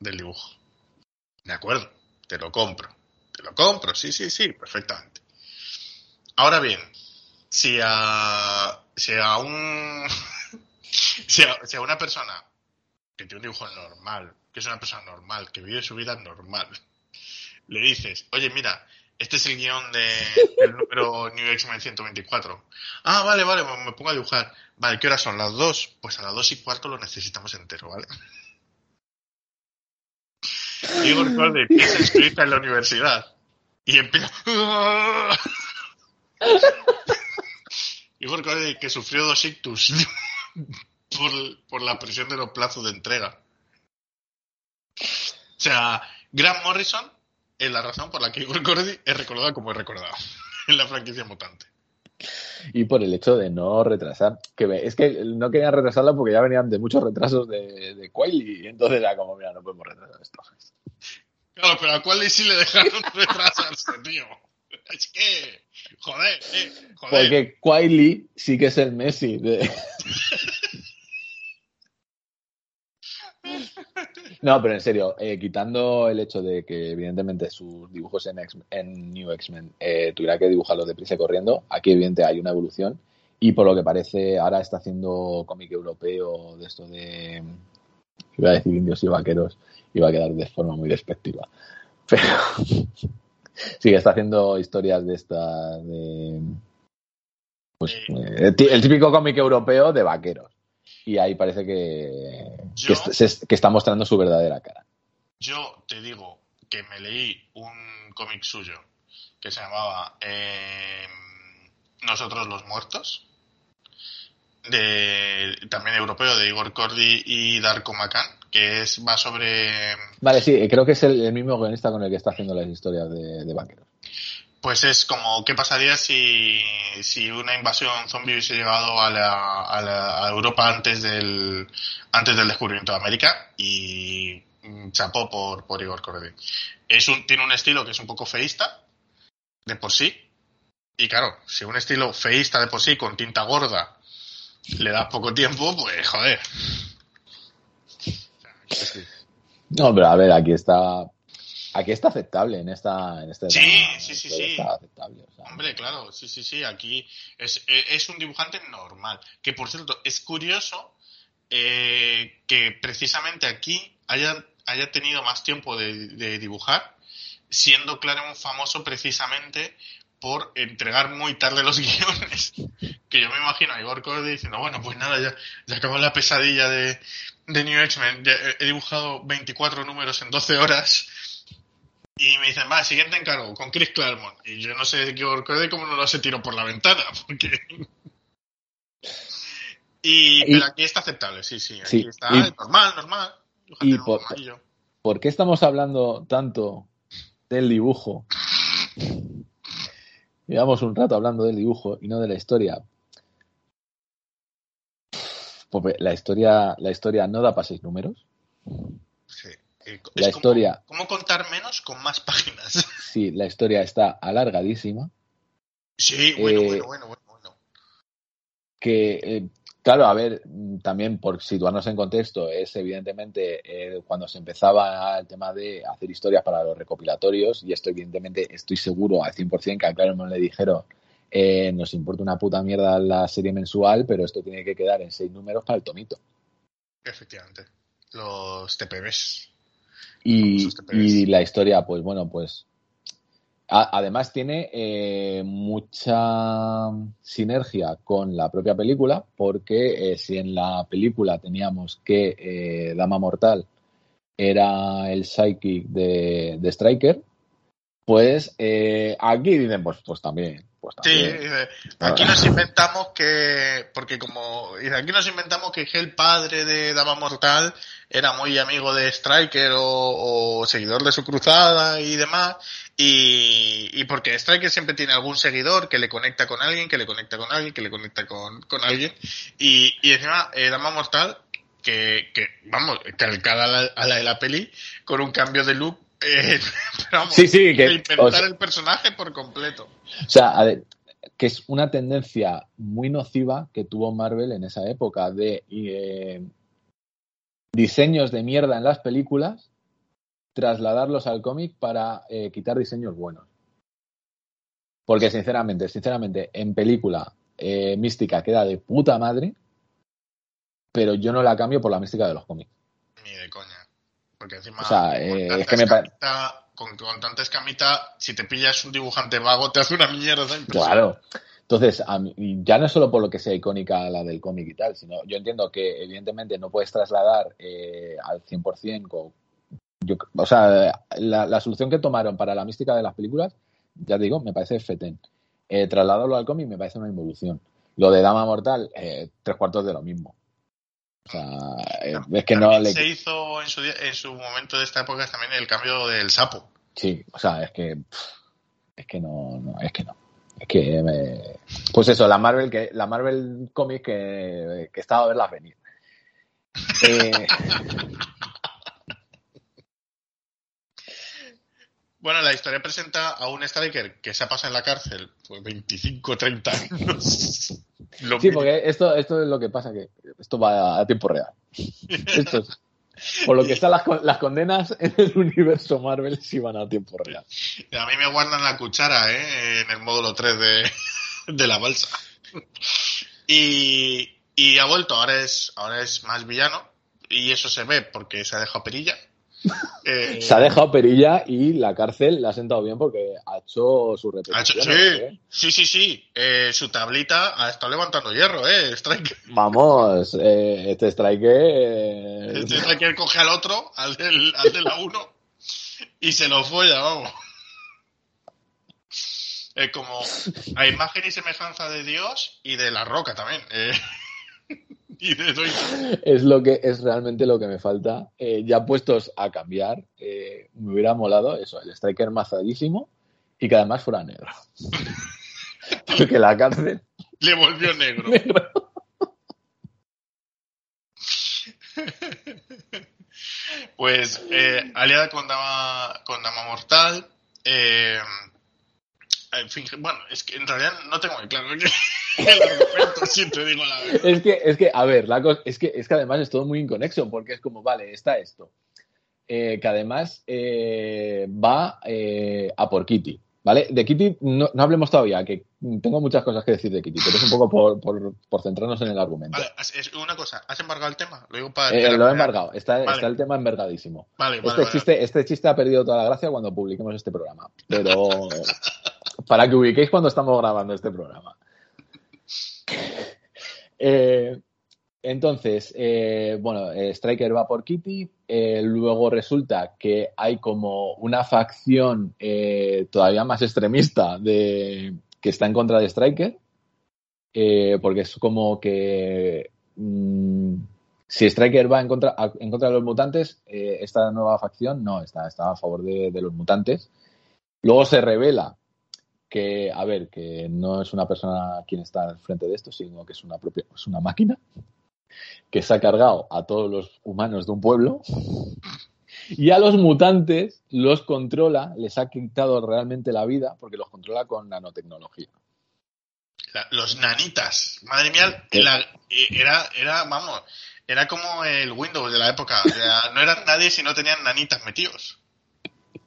del dibujo. De acuerdo, te lo compro. Te lo compro, sí, sí, sí, perfectamente. Ahora bien, si a, si a un si a, si a una persona que tiene un dibujo normal, que es una persona normal, que vive su vida normal, le dices, oye, mira, este es el guion de, del número New X-Men 124. Ah, vale, vale, me pongo a dibujar. Vale, ¿qué horas son? ¿Las dos? Pues a las dos y cuarto lo necesitamos entero, ¿vale? Igor Corday empieza a inscribirse en la universidad y empieza... Igor Corday que sufrió dos ictus por, por la presión de los plazos de entrega. O sea, Grant Morrison es la razón por la que Igor Corday es recordado como es recordado en la franquicia mutante. Y por el hecho de no retrasar. Que es que no querían retrasarla porque ya venían de muchos retrasos de, de Quayle y entonces era como, mira, no podemos retrasar esto. Claro, pero a cuál sí le dejaron retrasarse, tío. Es que, joder, eh, joder. Porque Quayle sí que es el Messi. de- No, pero en serio, eh, quitando el hecho de que evidentemente sus dibujos en, X- en New X-Men eh, tuviera que dibujarlos deprisa y corriendo, aquí evidentemente hay una evolución. Y por lo que parece ahora está haciendo cómic europeo de esto de, iba a decir indios y vaqueros, iba a quedar de forma muy despectiva, pero sí que está haciendo historias de esta, de, pues, eh, el típico cómic europeo de vaqueros. Y ahí parece que, Yo- que, se- que está mostrando su verdadera cara. Yo te digo que me leí un cómic suyo que se llamaba eh, Nosotros los Muertos, de también europeo de Igor Cordy y Darko Macan, que es va sobre Vale, sí, creo que es el, el mismo guionista con el que está haciendo las historias de, de vaqueros. Pues es como, ¿qué pasaría si, si una invasión zombie hubiese llegado a, la, a, la- a Europa antes del, antes del descubrimiento de América? Y mm, chapó por, por Igor Cordy. Es un, tiene un estilo que es un poco feísta, de por sí. Y claro, si un estilo feísta de por sí, con tinta gorda, le das poco tiempo, pues joder. No, pero a ver, aquí está. Aquí está aceptable en esta. En este Sí, drama, sí, sí, sí. Está aceptable. o sea. Hombre, claro, sí, sí, sí, aquí es, eh, es un dibujante normal. Que por cierto, es curioso eh, que precisamente aquí haya, haya tenido más tiempo de, de dibujar, siendo Claremont famoso precisamente por entregar muy tarde los guiones. Que yo me imagino a Igor Code diciendo, bueno, pues nada, ya, ya acabó la pesadilla de, de New X-Men, he dibujado 24 números en 12 horas. Y me dicen, va, siguiente encargo, con Chris Claremont. Y yo no sé Igor Code cómo no lo se tiró por la ventana, porque... Y, Y- pero aquí está aceptable, sí, sí. Aquí Sí, está y- normal, normal. y por-. ¿Por qué estamos hablando tanto del dibujo? Llevamos un rato hablando del dibujo y no de la historia. Porque la historia, la historia no da para seis números. Eh, La como- historia. ¿Cómo contar menos con más páginas? Sí, la historia está alargadísima. Sí, bueno, Eh, bueno, bueno, bueno, bueno. que, eh, claro, a ver, también por situarnos en contexto, es evidentemente eh, cuando se empezaba el tema de hacer historias para los recopilatorios, y esto evidentemente estoy seguro al 100% que a Claremont le dijeron, eh, nos importa una puta mierda la serie mensual, pero esto tiene que quedar en seis números para el tomito. Efectivamente. Los TPBs. Y, la historia, pues bueno, pues a- además tiene eh, mucha sinergia con la propia película, porque eh, si en la película teníamos que eh, Dama Mortal era el psychic de, de Striker, pues eh, aquí dicen, pues, pues también. Pues Sí, también. dice, aquí nos inventamos que, porque como, dice, aquí nos inventamos que el padre de Dama Mortal era muy amigo de Striker o, o seguidor de su cruzada y demás, y, y porque Striker siempre tiene algún seguidor que le conecta con alguien, que le conecta con alguien, que le conecta con, con alguien, y, y encima eh, Dama Mortal, que, que vamos, calcada a la, a la de la peli, con un cambio de look, eh, pero vamos, Sí, sí, que- o sea- el personaje por completo. O sea, a ver, que es una tendencia muy nociva que tuvo Marvel en esa época de eh, diseños de mierda en las películas, trasladarlos al cómic para eh, quitar diseños buenos. Porque sinceramente, sinceramente, en película eh, mística queda de puta madre, pero yo no la cambio por la mística de los cómics. Ni de coña. Porque encima, O sea, con, eh, tanta es que me con, con tanta escamita, si te pillas un dibujante vago, te hace una mierda. impresionante. Claro. Entonces, a mí- ya no es solo por lo que sea icónica la del cómic y tal, sino yo entiendo que evidentemente no puedes trasladar eh, al 100%, co- yo, o sea, la, la solución que tomaron para la mística de las películas, ya te digo, me parece fetén. Eh, trasladarlo al cómic me parece una involución. Lo de Dama Mortal, eh, tres cuartos de lo mismo. O sea, eh, es que no le... se hizo en su, en su momento de esta época también el cambio del sapo. Sí, o sea, es que. Es que no, no, es que no. Es que me- Pues eso, la Marvel que la Marvel Comics que, que estaba a verlas venir. Eh, Bueno, la historia presenta a un Striker que se ha pasado en la cárcel pues 25 30 años. Lo sí, porque esto, esto es lo que pasa, que esto va a tiempo real. Esto es- por lo que están las, las condenas en el universo Marvel sí van a tiempo real. A mí me guardan la cuchara, ¿eh? En el módulo 3 de, de la balsa. Y, y ha vuelto, ahora es, ahora es más villano. Y eso se ve porque se ha dejado perilla. Eh, Se ha dejado perilla y la cárcel le ha sentado bien porque ha hecho su repetición. ¿eh? sí, sí, sí, sí. Eh, su tablita ha estado levantando hierro, ¿eh? Striker. Vamos, este strike. Este Striker coge al otro, al, del, al de la 1, y se lo folla, vamos. Es como a imagen y semejanza de Dios y de la roca también. eh. y de Doito. es lo que es realmente lo que me falta. Eh, ya puestos a cambiar, eh, me hubiera molado eso, el striker mazadísimo y que además fuera negro. Porque la cárcel Le volvió negro. negro. Pues eh, aliada con Dama, con Dama Mortal, eh, bueno, es que en realidad no tengo muy claro que el argumento, si te digo la verdad. Es que, es que, a ver, la cos- es que, es que además es todo muy inconexo, porque es como, vale, está esto. Eh, que además eh, va eh, a por Kitty, ¿vale? De Kitty no, no hablemos todavía, que tengo muchas cosas que decir de Kitty, pero es un poco por, por, por centrarnos en el argumento. Vale, es una cosa, ¿has embargado el tema? Lo digo para... Eh, lo he embargado, está, Vale. está el tema embargadísimo. Vale, vale, Este chiste, este chiste ha perdido toda la gracia cuando publiquemos este programa, pero para que ubiquéis cuando estamos grabando este programa. Eh, entonces, eh, bueno, eh, Striker va por Kitty, luego resulta que hay como una facción todavía más extremista de, que está en contra de Striker, porque es como que mm, si Striker va en contra, en contra de los mutantes, esta nueva facción no, está, está a favor de los mutantes. Luego se revela que, a ver, que no es una persona quien está al frente de esto, sino que es una propia, es una máquina que se ha cargado a todos los humanos de un pueblo y a los mutantes los controla, les ha quitado realmente la vida porque los controla con nanotecnología. La- los nanitas. Madre mía, eh, era, era, vamos, era como el Windows de la época. O sea, no eran nadie si no tenían nanitas metidos.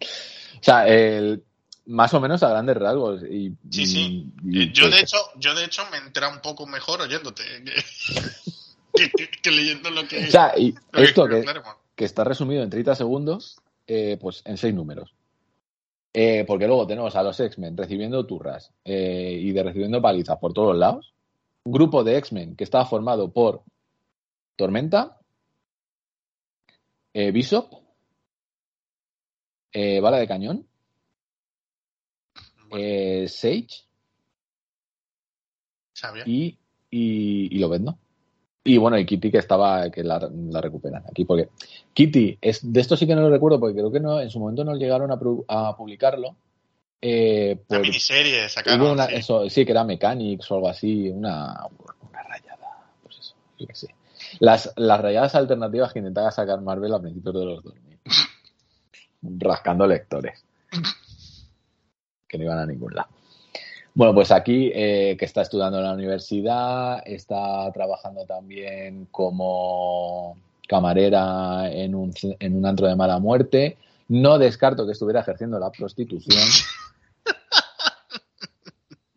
O sea, el- más o menos a grandes rasgos. Y, Sí, sí. y- Eh, yo de hecho, yo de hecho me entra un poco mejor oyéndote que, que- que- que leyendo lo que, O sea, y esto que, que está resumido en 30 segundos, eh, pues en seis números. Eh, porque luego tenemos a los X-Men recibiendo turras eh, y de recibiendo palizas por todos lados. Un grupo de X-Men que estaba formado por Tormenta, Bishop, Bala de Cañón, eh, Sage y, y, y Lobezno. Y bueno, y Kitty que estaba, que la, la recuperan aquí, porque Kitty, es, de esto sí que no lo recuerdo, porque creo que no, en su momento no llegaron a, pu- a publicarlo. Eh, La por- miniserie sacaron. una, sí. eso, sí, que era Mechanics o algo así, una, una rayada, pues eso, yo qué sé. Las, las rayadas alternativas que intentaba sacar Marvel a principios de los 2000. Rascando lectores. Que no iban a ningún lado. Bueno, pues aquí eh, que está estudiando en la universidad, está trabajando también como camarera en un, en un antro de mala muerte. No descarto que estuviera ejerciendo la prostitución.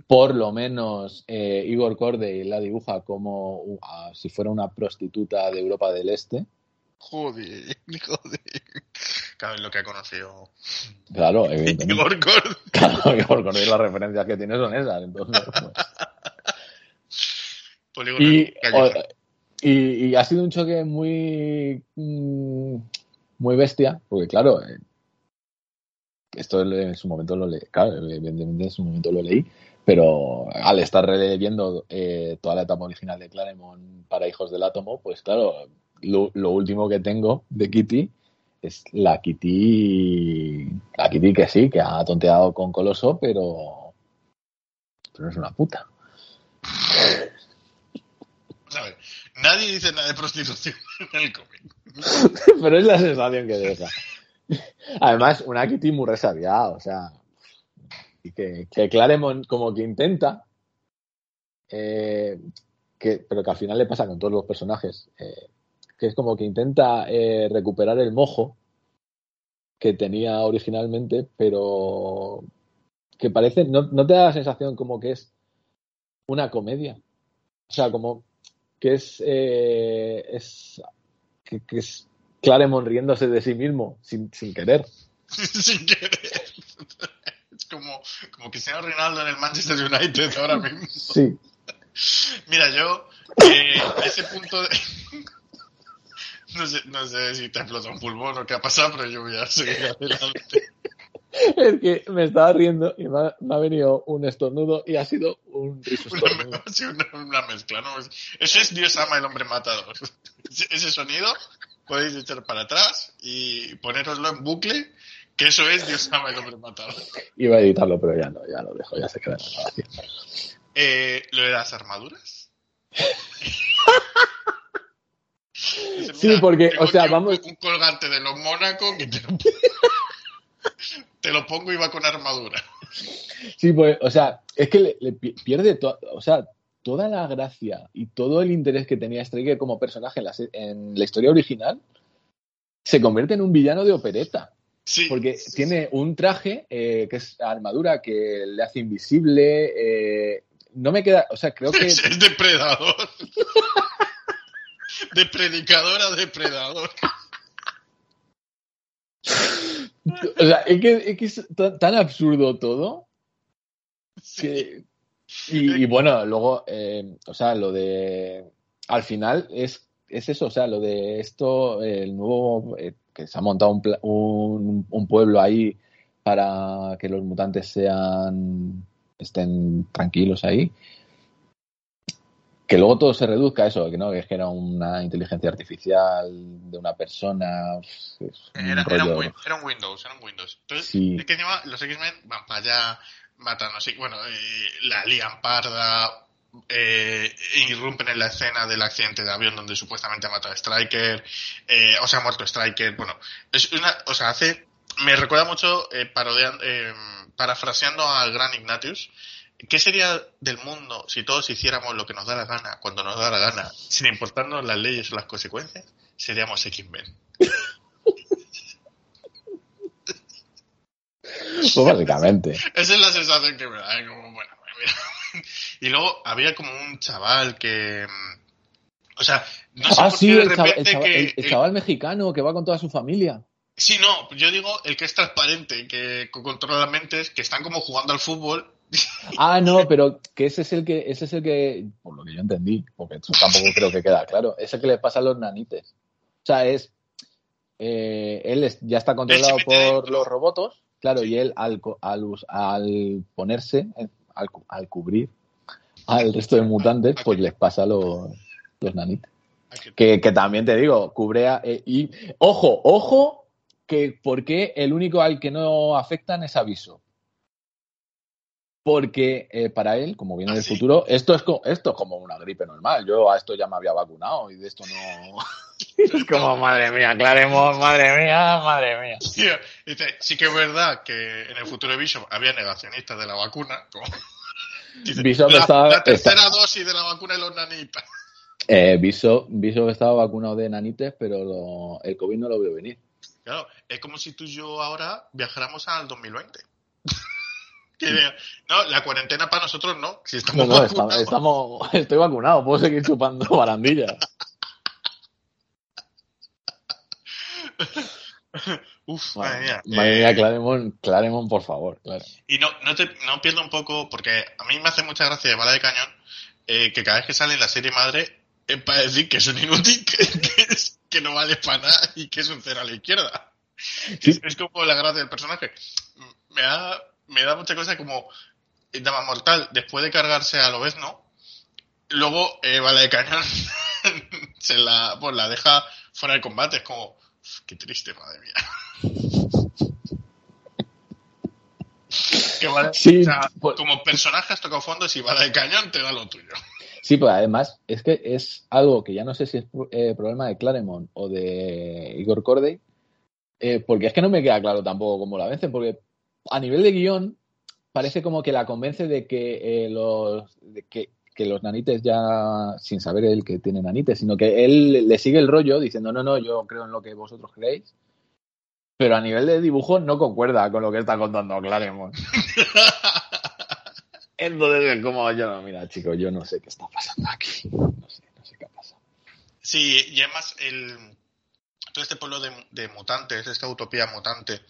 Por lo menos eh, Igor Corday la dibuja como uh, si fuera una prostituta de Europa del Este. Joder, joder. Claro, es lo que ha conocido Claro, evidentemente. Igor Gord. Claro, Igor las referencias que tiene son esas. Entonces, pues. Polígono y, y, y ha sido un choque muy mm, muy bestia porque claro eh, esto en su momento lo leí claro evidentemente en su momento lo leí pero al estar releyendo eh, toda la etapa original de Claremont para Hijos del Átomo pues claro lo, lo último que tengo de Kitty es la Kitty la Kitty que sí que ha tonteado con Coloso pero pero no es una puta. Nadie dice nada de prostitución en el cómic. Pero es la sensación que deja. Además, una Kitty muy resabiada, o sea. Y que, que Claremont como que intenta. eh, que, pero que al final le pasa con todos los personajes. eh, que es como que intenta eh, recuperar el mojo que tenía originalmente, pero que parece. No, no te da la sensación como que es una comedia. O sea, como que es. eh, es que, que es Claremont riéndose de sí mismo sin, sin querer. Sin querer. Es como, como Cristiano Ronaldo en el Manchester United ahora mismo. Sí. Mira, yo eh, a ese punto de... No sé, no sé si te ha explotado un pulmón o qué ha pasado, pero yo voy a seguir adelante. Es que me estaba riendo y me ha, me ha venido un estornudo y ha sido un riso Una, una- una mezcla, ¿no? Eso es Dios ama el hombre matador. Ese sonido podéis echar para atrás y ponéroslo en bucle, que eso es Dios ama el hombre matador. Iba a editarlo, pero ya no, ya lo dejo, ya se queda en la grabación. Eh, ¿Lo de las armaduras? Sí, "Mira, porque, o sea, vamos- Un colgante de los Mónaco que te lo, te lo pongo y va con armadura. Sí, pues, o sea, es que le, le pi- pierde o sea, toda la gracia y todo el interés que tenía Striker como personaje en la, en la historia original se convierte en un villano de opereta. Sí. Porque tiene un traje eh, que es armadura que le hace invisible. eh, no me queda, o sea, creo que Es, es depredador. De predicador a depredador. O sea, es que es, que es tan, tan absurdo todo. Sí. que- y, y bueno, luego, eh, o sea, lo de. Al final es, es eso, o sea, lo de esto, el nuevo. eh, que se ha montado un, un, un pueblo ahí para que los mutantes sean. estén tranquilos ahí. Que luego todo se reduzca a eso, que no, que era una inteligencia artificial de una persona. un Era, era, un, era Windows, era un Windows. Entonces, Sí. los X-Men van para allá, matan, sé, bueno, eh, la lían parda, eh, irrumpen en la escena del accidente de avión donde supuestamente ha matado a Striker, eh, o sea, ha muerto Striker, bueno, es una, o sea, hace, me recuerda mucho, eh, parodian- eh, parafraseando al gran Ignatius, ¿qué sería del mundo si todos hiciéramos lo que nos da la gana, cuando nos da la gana, sin importarnos las leyes o las consecuencias? Seríamos X-Men. Pues básicamente. Esa es la sensación que me da. ¿eh? Como, bueno, mira. Y luego había como un chaval que. mm, O sea, no sé ah, por sí, qué de el repente chaval, que. el- el chaval mexicano que va con toda su familia. Sí, no, yo digo el que es transparente, que controla mentes, que están como jugando al fútbol. Ah, no, pero que ese es el que, ese es el que, por lo que yo entendí, porque eso tampoco creo que queda claro, es el que le pasa a los nanites. O sea, es, eh, él es- ya está controlado por los robotos, claro, y él al, al, al ponerse, al, al cubrir al resto de mutantes, pues les pasa a los, los nanites. Que, que también te digo, cubre a- eh, y ojo, ojo, que porque el único al que no afectan es aviso. Porque eh, para él, como viene ¿Ah, del sí? futuro, esto es, esto es como una gripe normal. Yo a esto ya me había vacunado y de esto no. es como, madre mía, Claremont, madre mía, madre mía. Dice, sí que es verdad que en el futuro de Bishop había negacionistas de la vacuna. como- Dice, Bishop la, estaba- la tercera dosis de la vacuna de los nanitas. Eh, Viso, Viso estaba vacunado de nanites, pero lo- el COVID no lo vio venir. Claro, es como si tú y yo ahora viajáramos al 2020. Que no, la cuarentena para nosotros no. Si estamos No, no, vacunados. estamos, estoy vacunado, puedo seguir chupando barandillas. Uf, madre mía. Madre Eh, mía, Claremont, Claremont, por favor, claro. Y no, no, te, no pierdo un poco, porque a mí me hace mucha gracia de bala de cañón eh, que cada vez que sale en la serie madre es para decir que es un inútil, que, que, es- que no vale para nada y que es un cero a la izquierda. Es, es como la gracia del personaje. Me da, me da mucha cosa como eh, Dama Mortal, después de cargarse a Lobezno, luego eh, bala de cañón se la, pues, la deja fuera de combate. Es como, qué triste, madre mía. Que vale- Sí, o sea, pues- como personaje has tocado fondo, si bala de cañón te da lo tuyo. Sí, pues además es que es algo que ya no sé si es eh, problema de Claremont o de Igor Corday, eh, porque es que no me queda claro tampoco cómo la vencen, porque a nivel de guion parece como que la convence de que eh, los de que, que los nanites ya, sin saber él que tiene nanites, sino que él le sigue el rollo diciendo, no, no, yo creo en lo que vosotros creéis, pero a nivel de dibujo no concuerda con lo que está contando Claremont. Entonces es como, yo no, mira, chicos, yo no sé qué está pasando aquí. No sé, no sé qué ha pasado. Sí, y además el, todo este pueblo de, de mutantes, esta utopía mutante,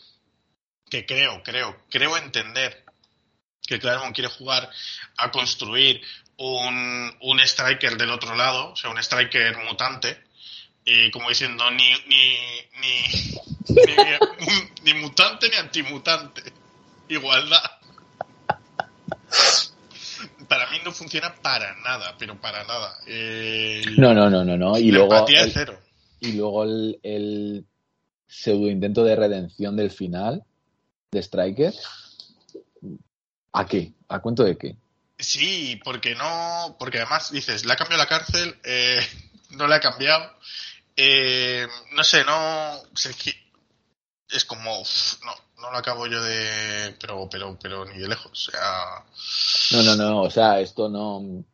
que creo, creo, creo entender que Claremont quiere jugar a construir un, un striker del otro lado, o sea, un striker mutante, y como diciendo, ni, ni, ni, ni, ni mutante ni antimutante, igualdad. Para mí no funciona para nada, pero para nada. El- No, no, no, no, no. Y la luego, empatía el, es cero. y luego el, el pseudo intento de redención del final de Striker. ¿A qué? ¿A cuento de qué? Sí, porque no, porque además dices, le ha cambiado la cárcel, eh, no la ha cambiado, eh, no sé, no, es como, uf, no, no lo acabo yo de. Pero, pero, pero ni de lejos. O sea. No, no, no. O sea, esto no.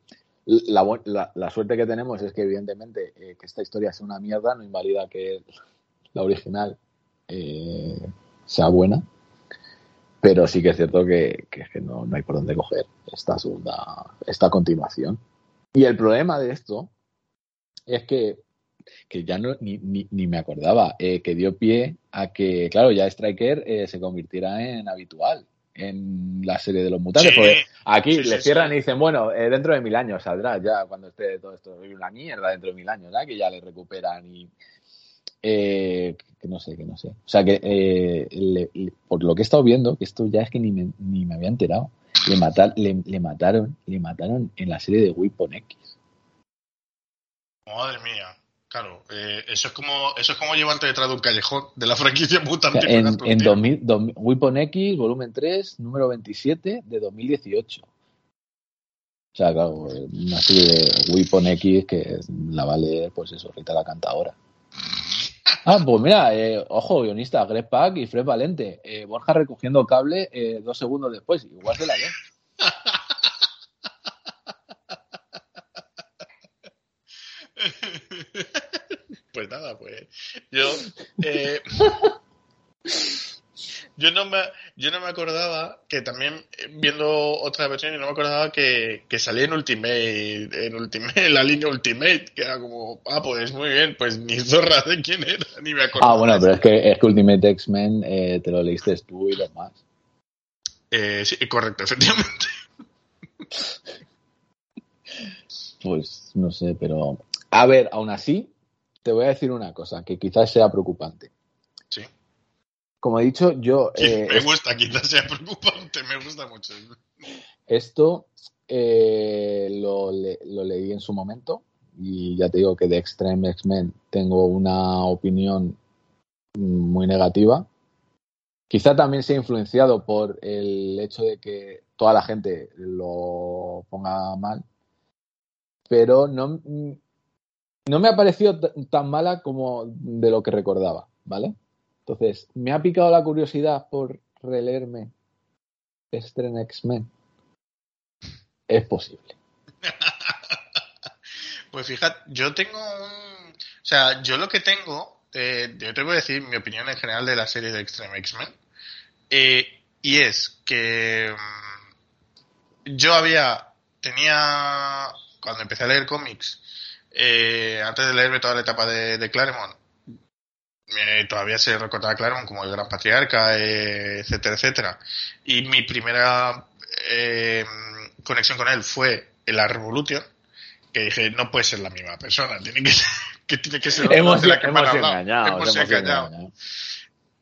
La, la, la suerte que tenemos es que, evidentemente, eh, que esta historia sea una mierda no invalida que la original eh, sea buena. Pero sí que es cierto que, que, que no, no, hay por dónde coger esta segunda, esta continuación. Y el problema de esto es que, que ya no, ni, ni, ni me acordaba, eh, que dio pie a que, claro, ya Striker eh, se convirtiera en habitual en la serie de los mutantes. Sí, porque aquí sí, le cierran sí. y dicen, bueno, eh, dentro de mil años saldrá ya cuando esté todo esto una mierda dentro de mil años, ¿verdad? Que ya le recuperan y eh, que no sé, que no sé. O sea que eh, le, le, por lo que he estado viendo, que esto ya es que ni me, ni me había enterado, le, matar, le, le, mataron, le mataron en la serie de Weapon X. Madre mía. Claro, eh, eso es como eso es como llevarte detrás de un callejón de la franquicia mutante. En en 2000, 2000, Weapon X, volumen 3, número 27 de 2018. O sea, claro, una serie de Weapon X que la vale, pues eso, Rita la cantadora. Ah, pues mira, eh, ojo, guionista, Greg Pack y Fred Valente. Eh, Borja recogiendo cable eh, dos segundos después. Igual se la ve. pues nada, pues yo eh, yo no me yo no me acordaba que también eh, viendo otra versión no me acordaba que, que salía en Ultimate en Ultimate la línea Ultimate que era como ah pues muy bien pues ni zorra de quién era ni me acordaba Ah bueno pero es que es que Ultimate X-Men eh, te lo leíste tú y demás. Eh, sí correcto efectivamente. Pues no sé pero a ver aún así te voy a decir una cosa que quizás sea preocupante como he dicho, yo... Eh, me gusta, quizás sea preocupante, me gusta mucho. Esto eh, lo, le, lo, leí en su momento y ya te digo que de Extreme X-Men tengo una opinión muy negativa. Quizá también sea influenciado por el hecho de que toda la gente lo ponga mal, pero no, no me ha parecido tan mala como de lo que recordaba, ¿vale? Entonces, me ha picado la curiosidad por releerme Stren X-Men. Es posible. pues fíjate, yo tengo un. O sea, yo lo que tengo. Eh, yo te voy a decir mi opinión en general de la serie de Extreme X-Men. Eh, y es que. Um, yo había. Tenía. Cuando empecé a leer cómics. Eh, antes de leerme toda la etapa de Claremont eh, todavía se recordaba Claremont como el gran patriarca, eh, etcétera, etcétera. Y mi primera eh, conexión con él fue en la Revolution, que dije, no puede ser la misma persona, tiene que ser, que tiene que ser hemos, la que hemos engañado, hemos, hemos engañado. engañado.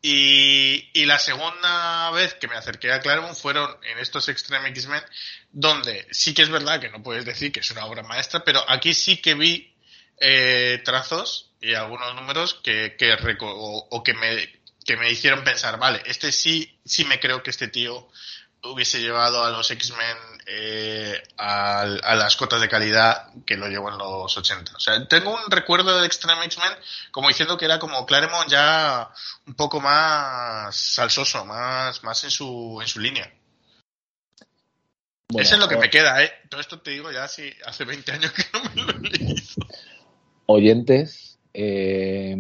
Y, y, la segunda vez que me acerqué a Claremont fueron en estos Extreme X-Men, donde sí que es verdad que no puedes decir que es una obra maestra, pero aquí sí que vi eh, trazos y algunos números que, que o, o, que me que me hicieron pensar, vale, este sí, sí me creo que este tío hubiese llevado a los X-Men eh, a, a, las cotas de calidad que lo llevó en los 80. O sea, tengo un recuerdo de Extreme X-Men como diciendo que era como Claremont ya un poco más salsoso, más, más en su, en su línea. Bueno, Eso es lo que me queda, ¿eh? Todo esto te digo ya hace, hace 20 años que no me lo he leído. Oyentes, eh,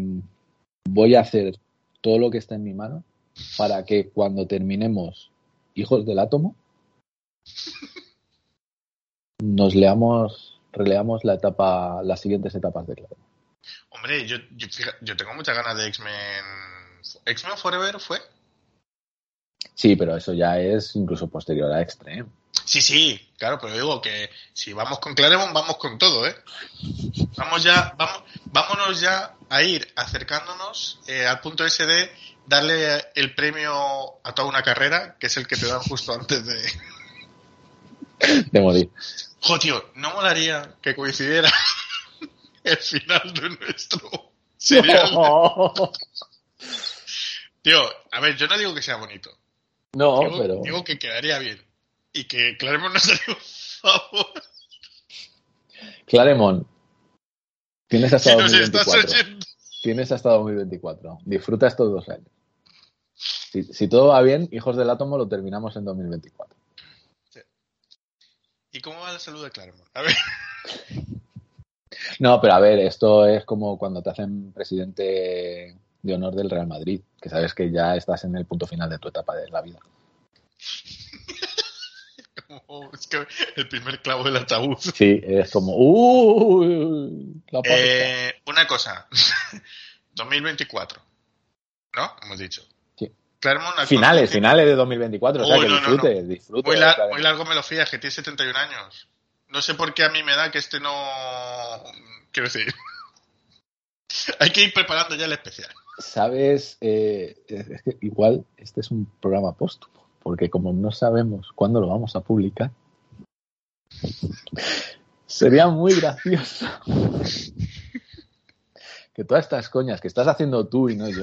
voy a hacer todo lo que está en mi mano para que cuando terminemos Hijos del Átomo nos leamos, releamos la etapa, las siguientes etapas de Claro. Hombre, yo, yo, yo tengo muchas ganas de X-Men. ¿X-Men Forever fue? Sí, pero eso ya es incluso posterior a Extreme. Sí, sí, claro, pero digo que si vamos con Claremont, vamos con todo, ¿eh? Vamos ya, vamos, vámonos ya a ir acercándonos eh, al punto ese de darle el premio a toda una carrera, que es el que te dan justo antes de... de morir. Jo, tío, ¿no molaría que coincidiera el final de nuestro serial? No. Tío, a ver, yo no digo que sea bonito. No, digo, pero... Digo que quedaría bien. Y que Claremont nos haría un favor. Claremont, tienes hasta si 2024. Tienes hasta 2024. Disfruta estos dos años. Si, si todo va bien, Hijos del Átomo lo terminamos en 2024. ¿Y cómo va la salud de Claremont? A ver. No, pero a ver, esto es como cuando te hacen presidente de honor del Real Madrid, que sabes que ya estás en el punto final de tu etapa de la vida. Como- es que el primer clavo del ataúd. Sí, es como, ¡uh! La. Eh, una cosa. 2024. ¿No? Hemos dicho. Sí. Claremont al finales, finales de 2024, o sea Uy, que no, no, disfrute, disfrute. Muy, la- claro. muy largo me lo fías, que tiene 71 años. No sé por qué a mí me da que este no. Quiero decir. Hay que ir preparando ya el especial. Sabes, Eh, es es que igual este es un programa póstumo, porque como no sabemos cuándo lo vamos a publicar, sería muy gracioso que todas estas coñas que estás haciendo tú y no yo,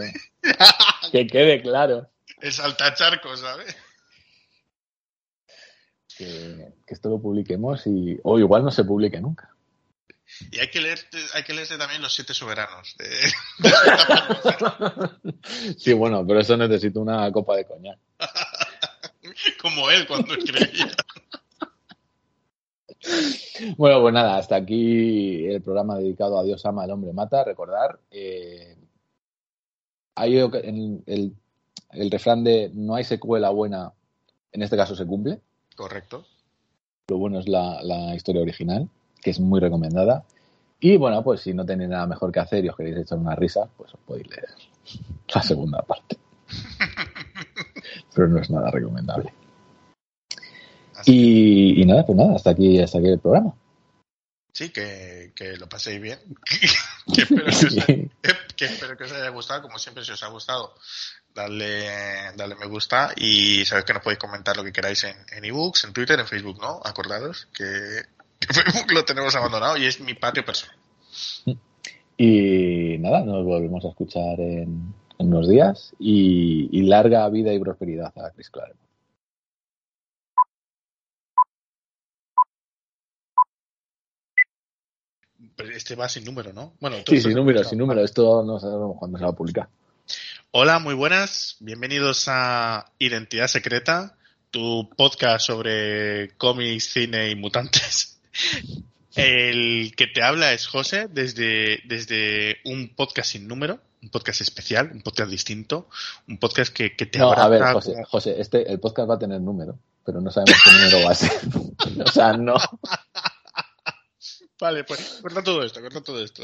que quede claro El saltacharco, ¿sabes? que, que esto lo publiquemos y o igual no se publique nunca. Y hay que leer, hay que leerse también los siete soberanos. de- Sí, bueno, pero eso necesito una copa de coñac. Como él cuando escribía. Bueno, pues nada, hasta aquí el programa dedicado a Dios ama, el hombre mata. Recordar, eh, hay en el, el refrán de no hay secuela buena, en este caso se cumple. Correcto. Lo bueno es la, la historia original, que es muy recomendada. Y bueno, pues si no tenéis nada mejor que hacer y os queréis echar una risa, pues os podéis leer la segunda parte. Pero no es nada recomendable. Y, y nada, pues nada, hasta aquí, hasta aquí el programa. Sí, que, que lo paséis bien. que, espero que, os, que espero que os haya gustado. Como siempre, si os ha gustado, darle, darle me gusta y sabéis que nos podéis comentar lo que queráis en, en ebooks, en Twitter, en Facebook, ¿no? Acordaros que, que Facebook lo tenemos abandonado y es mi patio personal. Y nada, nos volvemos a escuchar en, en unos días y, y larga vida y prosperidad a Chris Claremont. Este va sin número, ¿no? Bueno, Sí, sin número, sin número. Esto no sabemos cuándo se va a publicar. Hola, muy buenas. Bienvenidos a Identidad Secreta, tu podcast sobre cómics, cine y mutantes. El que te habla es José desde, desde un podcast sin número, un podcast especial, un podcast distinto, un podcast que, que te No, a ver, abraza José, como- José, este, el podcast va a tener número, pero no sabemos qué número va a ser. o sea, no. Vale, pues corta todo esto, corta todo esto.